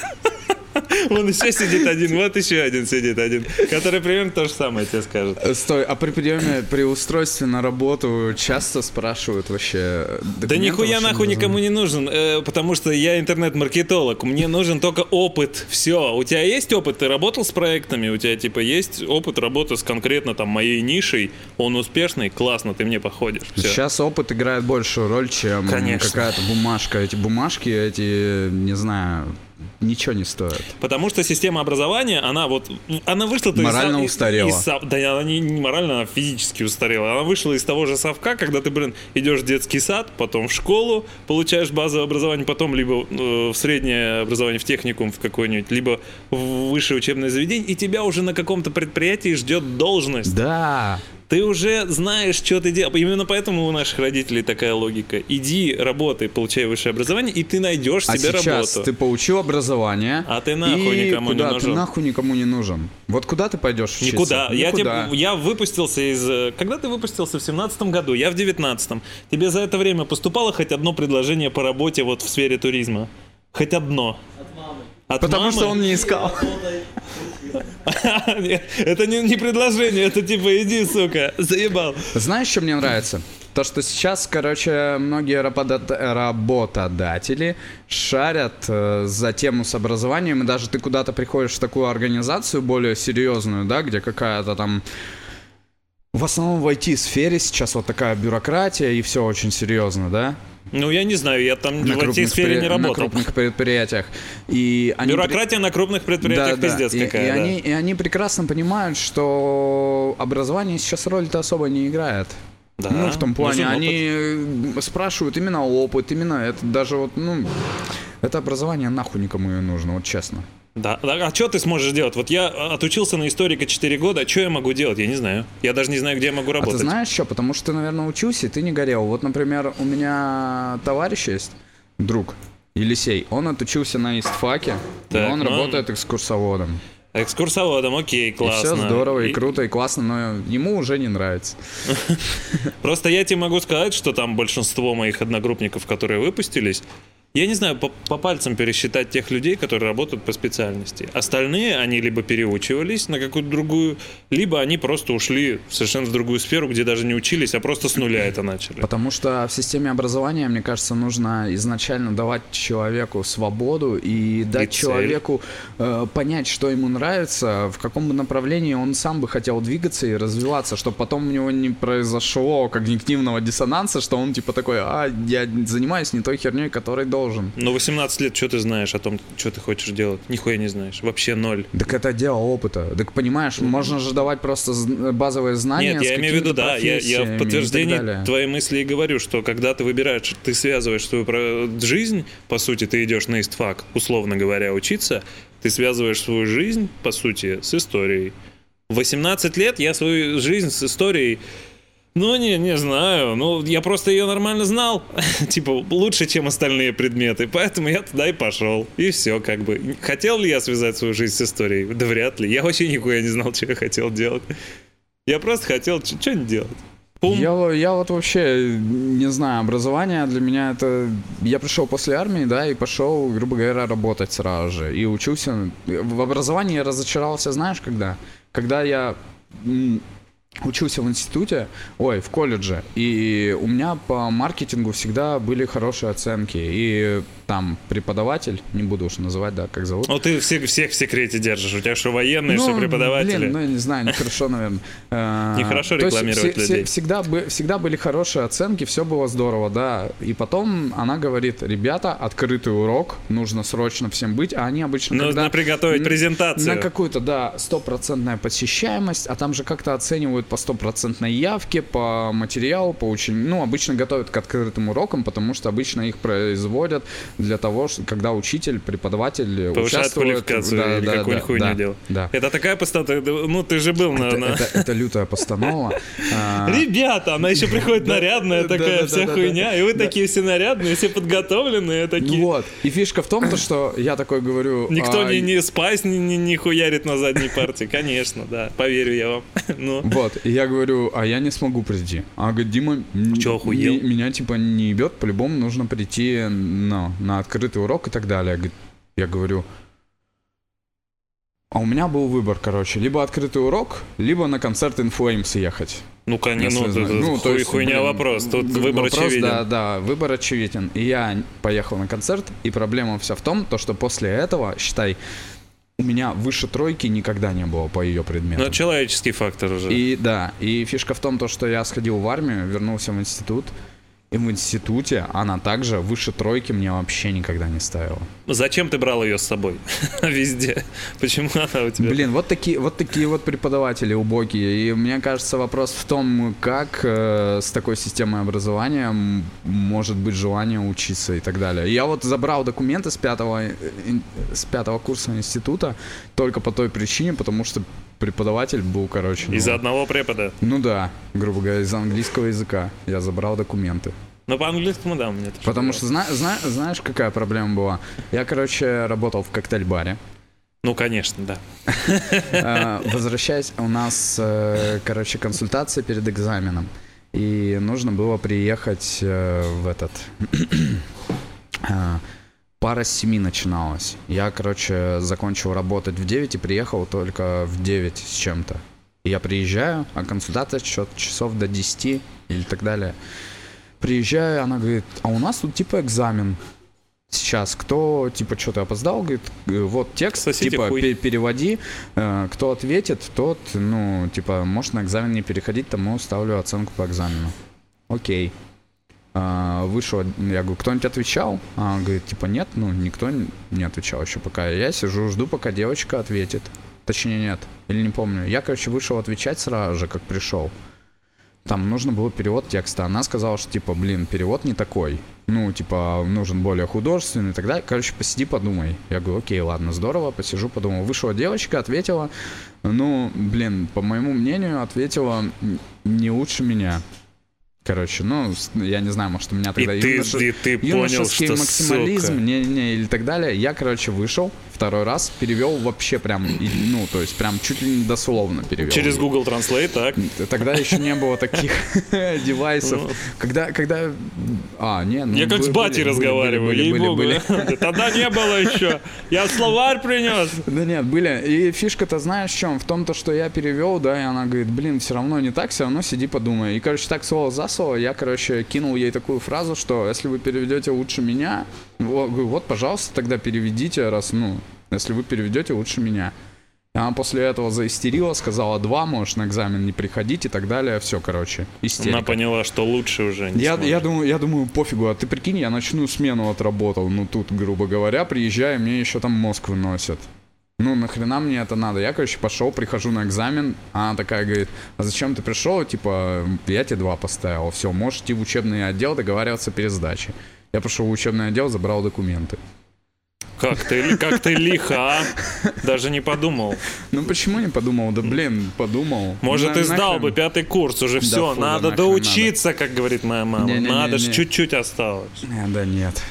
Speaker 3: Вон еще сидит один, вот еще один сидит один, который примерно то же самое тебе скажет.
Speaker 1: Стой, а при приеме, при устройстве на работу часто спрашивают вообще
Speaker 3: Да нихуя нахуй никому не нужен, э, потому что я интернет-маркетолог, мне нужен только опыт, все. У тебя есть опыт, ты работал с проектами, у тебя типа есть опыт работы с конкретно там моей нишей, он успешный, классно, ты мне походишь. Всё.
Speaker 1: Сейчас опыт играет большую роль, чем
Speaker 3: Конечно.
Speaker 1: какая-то бумажка. Эти бумажки, эти, не знаю, ничего не стоят.
Speaker 3: Потому что система образования, она вот, она вышла из
Speaker 1: Морально
Speaker 3: из-
Speaker 1: устарела.
Speaker 3: из сов- да, она не, не морально, она физически устарела. Она вышла из того же совка, когда ты, блин, идешь в детский сад, потом в школу, получаешь базовое образование, потом либо э, в среднее образование, в техникум в какой-нибудь, либо в высшее учебное заведение, и тебя уже на каком-то предприятии ждет должность.
Speaker 1: Да.
Speaker 3: Ты уже знаешь, что ты делаешь. Именно поэтому у наших родителей такая логика. Иди, работай, получай высшее образование, и ты найдешь
Speaker 1: А
Speaker 3: себе
Speaker 1: сейчас
Speaker 3: работу.
Speaker 1: ты получил образование.
Speaker 3: А ты нахуй
Speaker 1: и
Speaker 3: никому не
Speaker 1: куда?
Speaker 3: нужен.
Speaker 1: Ты нахуй никому не нужен. Вот куда ты пойдешь учиться?
Speaker 3: Никуда. Я,
Speaker 1: Никуда.
Speaker 3: тебе, я выпустился из... э, Когда ты выпустился? В семнадцатом году. Я в девятнадцатом. Тебе за это время поступало хоть одно предложение по работе вот в сфере туризма? Хоть одно? От
Speaker 1: Потому
Speaker 3: мамы?
Speaker 1: что он не искал.
Speaker 3: Это не, предложение, это типа иди, сука, заебал.
Speaker 1: Знаешь, что мне нравится? То, что сейчас, короче, многие работод- работодатели шарят э, за тему с образованием, и даже ты куда-то приходишь в такую организацию более серьезную, да, где какая-то там... В основном в IT-сфере сейчас вот такая бюрократия, и все очень серьезно, да?
Speaker 3: Ну, я не знаю, я там в этой сфере
Speaker 1: предпри-
Speaker 3: не
Speaker 1: на
Speaker 3: работал.
Speaker 1: крупных предприятиях. И они при-
Speaker 3: Бюрократия на крупных предприятиях пиздец
Speaker 1: и,
Speaker 3: какая,
Speaker 1: и
Speaker 3: да.
Speaker 1: они, и они прекрасно понимают, что образование сейчас роль-то особо не играет.
Speaker 3: Да,
Speaker 1: ну, в том плане,
Speaker 3: нужен опыт.
Speaker 1: они спрашивают именно опыт, именно это даже вот, ну, это образование нахуй никому не нужно, вот честно.
Speaker 3: Да, да, а что ты сможешь делать? Вот я отучился на историка 4 года, что я могу делать? Я не знаю. Я даже не знаю, где я могу
Speaker 1: А ты
Speaker 3: работать.
Speaker 1: знаешь что? Потому что ты, наверное, учился, и ты не горел. Вот, например, у меня товарищ есть, друг, Елисей, он отучился на истфаке, и
Speaker 3: Так,
Speaker 1: он
Speaker 3: ну,
Speaker 1: работает экскурсоводом.
Speaker 3: Экскурсоводом, окей, классно.
Speaker 1: И все здорово, и,
Speaker 3: И-
Speaker 1: круто, и классно, но ему уже не нравится.
Speaker 3: Просто я тебе могу сказать, что там большинство моих одногруппников, которые выпустились, Я не знаю, по, по пальцам пересчитать тех людей, которые работают по специальности. Остальные, они либо переучивались на какую-то другую, либо они просто ушли в совершенно в другую сферу, где даже не учились, а просто с нуля это начали.
Speaker 1: Потому что в системе образования, мне кажется, нужно изначально давать человеку свободу и дать
Speaker 3: цель.
Speaker 1: человеку э, понять, что ему нравится, в каком бы направлении он сам бы хотел двигаться и развиваться, чтобы потом у него не произошло когнитивного диссонанса, что он типа такой, а, я занимаюсь не той херней, которой должен.
Speaker 3: Но 18 лет, что ты знаешь о том, что ты хочешь делать? Нихуя не знаешь. Вообще ноль.
Speaker 1: Так это дело опыта. Так понимаешь, можно же давать просто базовые знания.
Speaker 3: Нет, я имею в виду, да, я, я в
Speaker 1: далее.
Speaker 3: твоей мысли и говорю, что когда ты выбираешь, ты связываешь свою жизнь, по сути, ты идешь на истфак, условно говоря, учиться, ты связываешь свою жизнь, по сути, с историей. В 18 лет я свою жизнь с историей ну, не, не знаю. Ну, я просто ее нормально знал. типа, лучше, чем остальные предметы. Поэтому я туда и пошел. И все, как бы. Хотел ли я связать свою жизнь с историей? Да вряд ли. Я вообще нихуя не знал, что я хотел делать. Я просто хотел что-нибудь делать.
Speaker 1: Я, я вот вообще не знаю, образование для меня это... Я пришел после армии, да, и пошел, грубо говоря, работать сразу же. И учился... В образовании я разочаровался, знаешь, когда? Когда я учился в институте, ой, в колледже, и у меня по маркетингу всегда были хорошие оценки. И там преподаватель, не буду уж называть, да, как зовут.
Speaker 3: Ну, ты всех, всех в секрете держишь. У тебя что, военные, что преподаватели?
Speaker 1: Блин, ну, я не знаю, нехорошо, наверное. Э,
Speaker 3: Нехорошо
Speaker 1: есть
Speaker 3: рекламировать людей.
Speaker 1: Всегда, всегда были хорошие оценки, все было здорово, да. И потом она говорит, ребята, открытый урок, нужно срочно всем быть, а они обычно
Speaker 3: Нужно приготовить презентацию.
Speaker 1: На какую-то, да, стопроцентная посещаемость, а там же как-то оценивают по стопроцентной явке, по материалу, по учению. Ну, обычно готовят к открытым урокам, потому что обычно их производят для того, что когда учитель, преподаватель
Speaker 3: Повышает
Speaker 1: участвует... да,
Speaker 3: или
Speaker 1: да,
Speaker 3: какую-нибудь
Speaker 1: да,
Speaker 3: хуйню
Speaker 1: да,
Speaker 3: делать.
Speaker 1: Да.
Speaker 3: Это такая постановка. Ну, ты же был на...
Speaker 1: Это,
Speaker 3: на-
Speaker 1: это- это лютая постанова. А,
Speaker 3: Ребята, она еще приходит нарядная такая вся хуйня, и вы такие все нарядные, все подготовленные
Speaker 1: ну
Speaker 3: такие.
Speaker 1: Вот. И фишка в том, то, что я такой говорю...
Speaker 3: Никто
Speaker 1: а,
Speaker 3: не, спайс не хуярит на задней партии, конечно, да, поверю я вам. Ну,
Speaker 1: Вот, и я говорю, а я не смогу прийти. А говорит, Дима,
Speaker 3: Чё, охуел?
Speaker 1: меня типа не ебет, по-любому нужно прийти ну, на открытый урок и так далее. Я говорю, а у меня был выбор, короче, либо открытый урок, либо на концерт In Flames ехать.
Speaker 3: ну конечно, ну,
Speaker 1: Ну, то есть,
Speaker 3: хуйня
Speaker 1: блин,
Speaker 3: вопрос, тут выбор
Speaker 1: вопрос,
Speaker 3: очевиден.
Speaker 1: Да, да, выбор очевиден. И я поехал на концерт, и проблема вся в том, то, что после этого, считай, у меня выше тройки никогда не было по ее предмету.
Speaker 3: Ну, это человеческий фактор уже.
Speaker 1: И да, и фишка в том, то, что я сходил в армию, вернулся в институт, и в институте она также выше тройки мне вообще никогда не ставила.
Speaker 3: Зачем ты брал ее с собой? Везде. Почему она у тебя?
Speaker 1: Блин, вот такие вот такие вот преподаватели убогие. И мне кажется, вопрос в том, как э, с такой системой образования может быть желание учиться и так далее. Я вот забрал документы с пятого, э, с пятого курса института только по той причине, потому что преподаватель был, короче, ну,
Speaker 3: Из-за одного препода.
Speaker 1: ну да, грубо говоря, из английского языка я забрал документы.
Speaker 3: Ну, по-английскому, да, меня тоже
Speaker 1: Потому что зна- зна- знаешь, какая проблема была? Я, короче, работал в коктейль-баре.
Speaker 3: Ну, конечно, да.
Speaker 1: Э, Возвращаясь, у нас, э, короче, консультация перед экзаменом. И нужно было приехать э, в этот... Пара с 7 начиналась. Я, короче, закончил работать в 9 и приехал только в 9 с чем-то. Я приезжаю, а консультация чё- часов до 10 или так далее. Приезжаю, она говорит, а у нас тут типа экзамен. Сейчас, кто, типа, что-то опоздал, говорит, э, вот текст,
Speaker 3: Сосите
Speaker 1: типа,
Speaker 3: хуй.
Speaker 1: пе- переводи, Э, кто ответит, тот, ну, типа, может на экзамен не переходить, тому ставлю оценку по экзамену. Окей. А, Вышел, я говорю, кто-нибудь отвечал? А, он говорит, типа, нет, ну, никто не отвечал еще пока. Я сижу, жду, пока девочка ответит. Точнее, нет, или не помню. Я, короче, вышел отвечать сразу же, как пришел. Там нужно было перевод текста. Она сказала, что, типа, блин, перевод не такой. Ну, типа, нужен более художественный и так далее. Короче, посиди, подумай. Я говорю, окей, ладно, здорово, посижу, подумал. Вышла девочка, ответила. Ну, блин, по моему мнению, ответила не лучше меня. Короче, ну, я не знаю, может, у меня
Speaker 3: И
Speaker 1: тогда
Speaker 3: ты, и ты понял,
Speaker 1: юношеский
Speaker 3: что,
Speaker 1: максимализм,
Speaker 3: сука,
Speaker 1: не, не, или так далее. Я, короче, вышел, второй раз перевел вообще прям, ну, то есть прям чуть ли не дословно перевел.
Speaker 3: Через Google Translate, так?
Speaker 1: Тогда еще не было таких девайсов. Когда, когда... А, не, ну,
Speaker 3: Я как с батей разговариваю, ей-богу. Тогда не было еще. Я словарь принес.
Speaker 1: Да нет, были. И фишка-то знаешь в чем? В том, то, что я перевел, да, и она говорит, блин, все равно не так, все равно сиди подумай. И, короче, так слово за слово я, короче, кинул ей такую фразу, что если вы переведете лучше меня, вот, вот, пожалуйста, тогда переведите, раз, ну, если вы переведете лучше меня. И она после этого заистерила, сказала, два, можешь на экзамен не приходить и так далее. Все, короче, истерика.
Speaker 3: Она поняла, что лучше уже не
Speaker 1: Я,
Speaker 3: сможет.
Speaker 1: я, думаю, я думаю, пофигу, а ты прикинь, я ночную смену отработал, ну тут, грубо говоря, приезжаю, мне еще там мозг выносят. Ну, нахрена мне это надо? Я, короче, пошел, прихожу на экзамен, а она такая говорит, а зачем ты пришел? Типа, я тебе два поставил, все, можешь идти в учебный отдел договариваться перед сдачей. Я пошел в учебный отдел, забрал документы.
Speaker 3: Как ты, как ты лихо, а? Даже не подумал.
Speaker 1: Ну, почему не подумал? Да, блин, подумал.
Speaker 3: Может, ты сдал бы пятый курс, уже все, надо доучиться, как говорит моя мама. Надо же, чуть-чуть осталось.
Speaker 1: Да нет,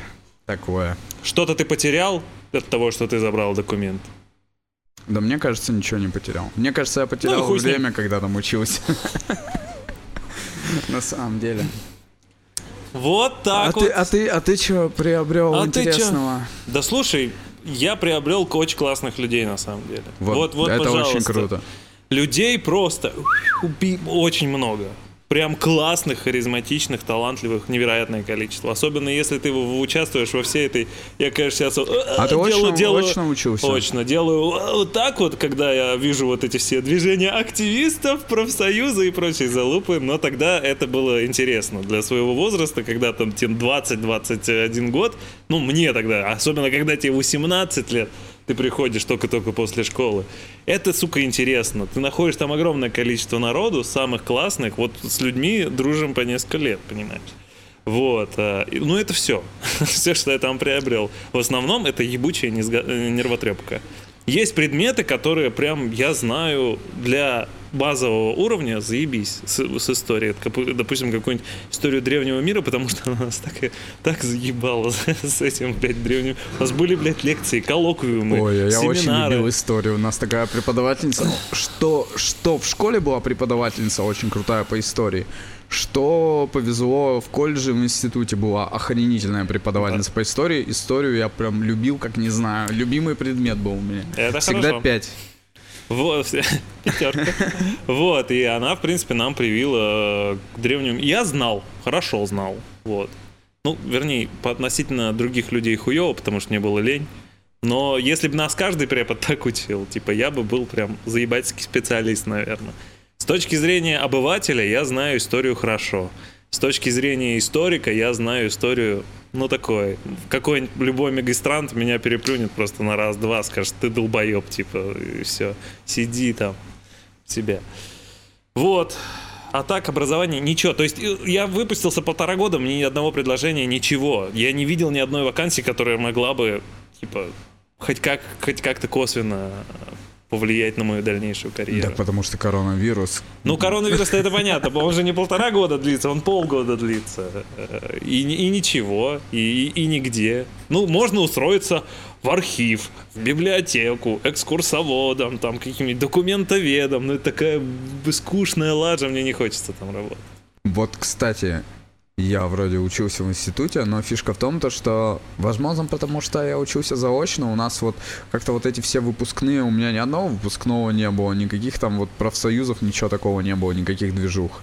Speaker 1: такое.
Speaker 3: Что-то ты потерял от того, что ты забрал документ?
Speaker 1: Да мне кажется, ничего не потерял. Мне кажется, я потерял
Speaker 3: Ну
Speaker 1: время, когда там учился. На самом деле.
Speaker 3: Вот
Speaker 1: А
Speaker 3: так
Speaker 1: ты,
Speaker 3: вот.
Speaker 1: а ты, а ты что приобрел
Speaker 3: А ты чё?
Speaker 1: интересного?
Speaker 3: Да слушай, я приобрел очень классных людей на самом деле.
Speaker 1: Вот,
Speaker 3: Вот, вот,
Speaker 1: это
Speaker 3: пожалуйста.
Speaker 1: очень круто.
Speaker 3: Людей просто очень много. Прям классных, харизматичных, талантливых, невероятное количество. Особенно если ты участвуешь во всей этой... Я, конечно, сейчас...
Speaker 1: А ты очно- очно учился?
Speaker 3: Очно. Делаю вот так вот, когда я вижу вот эти все движения активистов, профсоюза и прочие залупы. Но тогда это было интересно. Для своего возраста, когда там тебе 20-21 год, ну, мне тогда, особенно когда тебе 18 лет, ты приходишь только-только после школы. Это, сука, интересно. Ты находишь там огромное количество народу, самых классных, вот с людьми дружим по несколько лет, понимаешь? Вот. и- Ну, это все. все, что я там приобрел. В основном это ебучая э, нервотрепка. Есть предметы, которые прям я знаю для базового уровня, заебись с, с историей. Допустим, какую-нибудь историю древнего мира, потому что она нас так, так заебала с этим, блядь, древним. У нас были, блядь, лекции, коллоквиумы,
Speaker 1: Ой, я очень
Speaker 3: семинары.
Speaker 1: любил историю. У нас такая преподавательница. Что, что в школе была преподавательница очень крутая по истории. Что повезло в колледже, в институте была охренительная преподавательница по истории. Историю я прям любил, как не знаю. Любимый предмет был у меня.
Speaker 3: Это
Speaker 1: Всегда
Speaker 3: хорошо.
Speaker 1: пять.
Speaker 3: Вот, пятерка. Вот, и она, в принципе, нам привила э, к древним. Я знал, хорошо знал, вот. Ну, вернее, по относительно других людей хуево, потому что мне было лень. Но если бы нас каждый препод так учил, типа, я бы был прям заебательский специалист, наверное. С точки зрения обывателя я знаю историю хорошо. С точки зрения историка я знаю историю, ну, такой. Какой-нибудь любой магистрант меня переплюнет просто на раз-два, скажет, ты долбоеб, типа, и все. Сиди там себе. Вот. А так, образование, ничего. То есть э, я выпустился полтора года, мне ни одного предложения, ничего. Я не видел ни одной вакансии, которая могла бы, типа, хоть, как, хоть как-то косвенно повлиять на мою дальнейшую карьеру.
Speaker 1: Да, потому что коронавирус.
Speaker 3: Ну, коронавирус это понятно, он же не полтора года длится, он полгода длится. И, и ничего, и, и, и нигде. Ну, можно устроиться в архив, в библиотеку, экскурсоводом, там, каким-нибудь документоведом. Ну, это такая скучная лажа, мне не хочется там работать.
Speaker 1: Вот, кстати, я вроде учился в институте, но фишка в том, то, что, возможно, потому что я учился заочно, у нас вот как-то вот эти все выпускные, у меня ни одного выпускного не было, никаких там вот профсоюзов, ничего такого не было, никаких движух.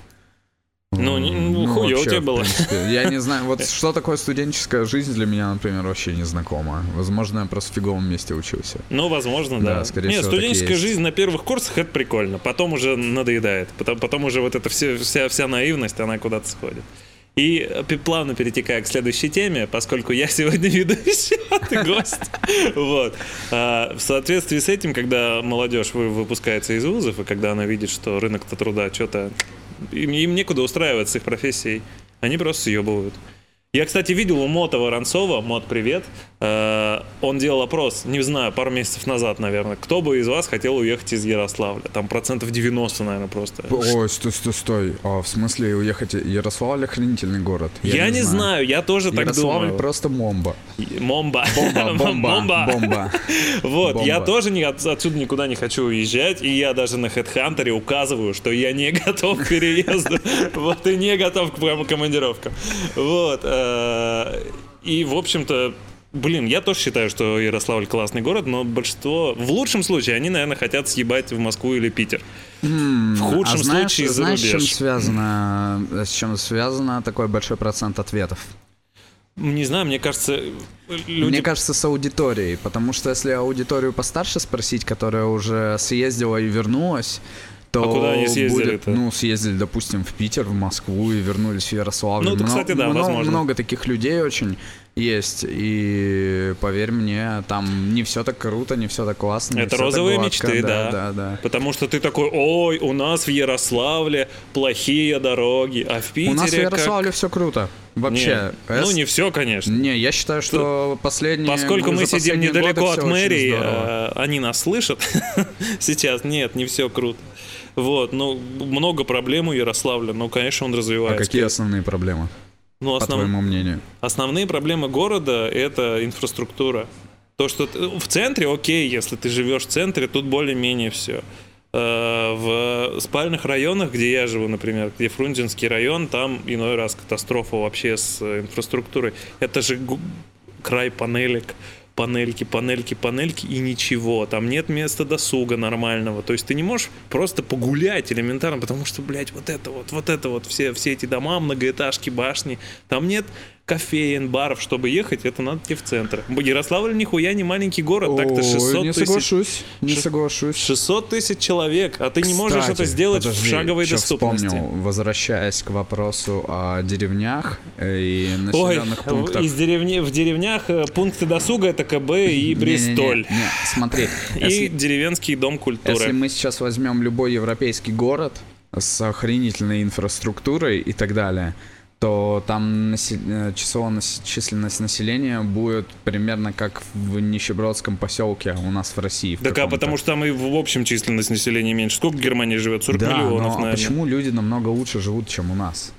Speaker 3: Ну, ну, хуёво
Speaker 1: вообще,
Speaker 3: тебе
Speaker 1: в
Speaker 3: было.
Speaker 1: принципе. Я не знаю, вот что такое студенческая жизнь для меня, например, вообще не знакомо. Возможно, я просто в фиговом месте учился.
Speaker 3: Ну, возможно, да.
Speaker 1: Да, скорее
Speaker 3: Нет,
Speaker 1: всего,
Speaker 3: студенческая жизнь на первых курсах это прикольно. Потом уже надоедает. Потом, потом уже вот эта все, вся, вся наивность, она куда-то сходит. И э, плавно перетекая к следующей теме, поскольку я сегодня ведущий, а ты гость. Вот. А, В соответствии с этим, когда молодежь вы- выпускается из вузов, и когда она видит, что рынок труда что-то... Им, им некуда устраиваться с их профессией, они просто съебывают. Я, кстати, видел у Мота Воронцова, Мот, привет, э, он делал опрос, не знаю, пару месяцев назад, наверное, кто бы из вас хотел уехать из Ярославля? Там процентов 90, наверное, просто.
Speaker 1: Ой, стой, стой, стой. А, в смысле уехать? Ярославль охренительный город.
Speaker 3: Я, не знаю. я тоже так
Speaker 1: Ярославль
Speaker 3: думаю.
Speaker 1: просто момба.
Speaker 3: Момба.
Speaker 1: Бомба, бомба, бомба.
Speaker 3: Вот,
Speaker 1: Бомба.
Speaker 3: я тоже не, от- отсюда никуда не хочу уезжать, и я даже на HeadHunter указываю, что я не готов к переезду, вот, и не готов к командировкам. Вот, э, и, в общем-то, блин, я тоже считаю, что Ярославль классный город, но большинство, в лучшем случае, они, наверное, хотят съебать в Москву или Питер. В худшем
Speaker 1: а знаешь,
Speaker 3: случае за
Speaker 1: знаешь, с чем
Speaker 3: рубеж.
Speaker 1: связано, с чем связано такой большой процент ответов?
Speaker 3: Не знаю, мне кажется, люди...
Speaker 1: Мне кажется, с аудиторией, потому что если аудиторию постарше спросить, которая уже съездила и вернулась, то
Speaker 3: А куда они
Speaker 1: будет,
Speaker 3: съездили-то?
Speaker 1: ну, съездили, допустим, в Питер, в Москву и вернулись в Ярославль.
Speaker 3: Ну, это, кстати, да,
Speaker 1: мно-
Speaker 3: возможно.
Speaker 1: Много таких людей очень есть, и поверь мне, там не все так круто, не все так классно.
Speaker 3: Это
Speaker 1: так
Speaker 3: розовые
Speaker 1: гладко.
Speaker 3: мечты,
Speaker 1: да.
Speaker 3: да.
Speaker 1: Да, да.
Speaker 3: Потому что ты такой, ой, у нас в Ярославле плохие дороги, а в Питере
Speaker 1: У нас в
Speaker 3: как-
Speaker 1: Ярославле все круто. Вообще.
Speaker 3: Не, ну
Speaker 1: С-
Speaker 3: не все, конечно.
Speaker 1: Не, я считаю, что последние...
Speaker 3: Поскольку мы сидим недалеко от мэрии, э, они нас слышат сейчас. Нет, не все круто. Вот, ну, много проблем у Ярославля, ну, конечно, он
Speaker 1: А
Speaker 3: развивается.
Speaker 1: какие основные проблемы,
Speaker 3: Ну,
Speaker 1: по
Speaker 3: основ-
Speaker 1: твоему мнению?
Speaker 3: Основные проблемы города — это инфраструктура. То, что ты- в центре, окей, если ты живешь в центре, тут более-менее все. В спальных районах, где я живу, например, где Фрунзенский район, там иной раз катастрофа вообще с э, инфраструктурой. Это же край панелек, панельки, панельки, панельки и ничего. Там нет места досуга нормального. То есть ты не можешь просто погулять элементарно, потому что, блядь, вот это вот, вот это вот, все, все эти дома, многоэтажки, башни. Там нет кофеен, баров, чтобы ехать, это надо идти в центр. Ярославль нихуя не маленький город, так-то
Speaker 1: Ой,
Speaker 3: 600
Speaker 1: не
Speaker 3: тысяч.
Speaker 1: соглашусь, не соглашусь.
Speaker 3: 600 тысяч человек, а ты не можешь
Speaker 1: Кстати,
Speaker 3: это сделать
Speaker 1: подожди,
Speaker 3: в шаговой доступности.
Speaker 1: вспомнил, возвращаясь к вопросу о деревнях э, и
Speaker 3: Ой,
Speaker 1: населенных пунктах.
Speaker 3: из деревни, в деревнях э, пункты досуга это КБ и Бристоль.
Speaker 1: Не, не, не, смотри,
Speaker 3: И
Speaker 1: если,
Speaker 3: деревенский дом культуры.
Speaker 1: если мы сейчас возьмем любой европейский город с охренительной инфраструктурой и так далее, то там насе- э, численность населения будет примерно как в нищебродском поселке у нас в России. в
Speaker 3: Так а потому что там и в общем численность населения меньше. Сколько в Германии живет? 40
Speaker 1: да,
Speaker 3: миллионов,
Speaker 1: но а
Speaker 3: наверное.
Speaker 1: почему люди намного лучше живут, чем у нас?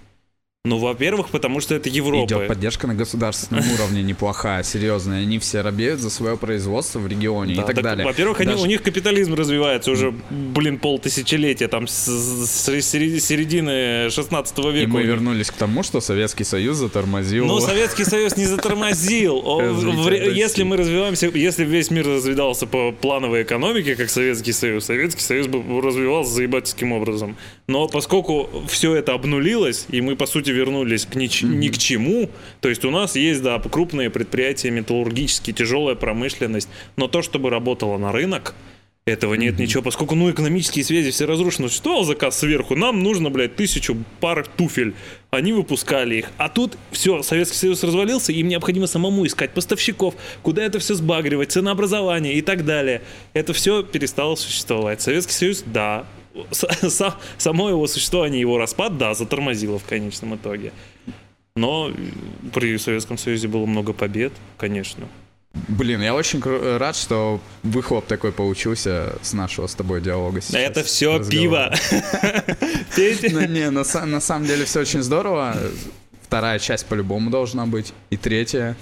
Speaker 3: Ну, во-первых, потому что это Европа.
Speaker 1: Идет поддержка на государственном уровне неплохая, серьезная. Они все робеют за свое производство в регионе
Speaker 3: Да,
Speaker 1: и так,
Speaker 3: так,
Speaker 1: далее.
Speaker 3: Во-первых, они, у них капитализм развивается уже, блин, полтысячелетия, там с, с середины- середины 16
Speaker 1: И
Speaker 3: века. у
Speaker 1: мы вернулись к тому, что Советский Союз затормозил.
Speaker 3: Но Советский Союз не затормозил. Если мы развиваемся, если весь мир развивался по плановой экономике, как Советский Союз, Советский Союз бы развивался заебательским образом. Но поскольку все это обнулилось, и мы, по сути, вернулись к нич- ни к чему, то есть у нас есть, да, крупные предприятия, металлургические, тяжелая промышленность, но то, чтобы работало на рынок, этого нет ничего, поскольку, ну, экономические связи все разрушены. Существовал заказ сверху, нам нужно, блядь, тысячу пар туфель. Они выпускали их. А тут все, Советский Союз развалился, им необходимо самому искать поставщиков, куда это все сбагривать, ценообразование и так далее. Это все перестало существовать. Советский Союз, да, само его существование, его распад, да, затормозило в конечном итоге. Но при Советском Союзе было много побед, конечно.
Speaker 1: Блин, я очень рад, что выхлоп такой получился с нашего с тобой диалога сейчас.
Speaker 3: Это все
Speaker 1: разговора.
Speaker 3: пиво.
Speaker 1: Ну, не, на, са- на самом деле все очень здорово. Вторая часть по-любому должна быть. И третья,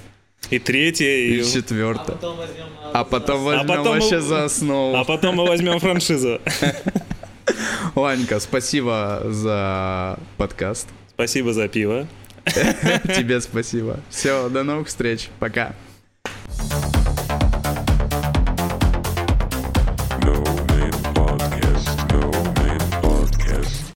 Speaker 3: И третье,
Speaker 1: и,
Speaker 3: и...
Speaker 1: четвертая. А потом возьмем
Speaker 3: потом
Speaker 1: вообще
Speaker 3: мы-
Speaker 1: за основу.
Speaker 3: А потом мы возьмем франшизу.
Speaker 1: Ланька, спасибо за подкаст.
Speaker 3: Спасибо за пиво.
Speaker 1: Тебе спасибо. Все, до новых встреч. Пока. thank you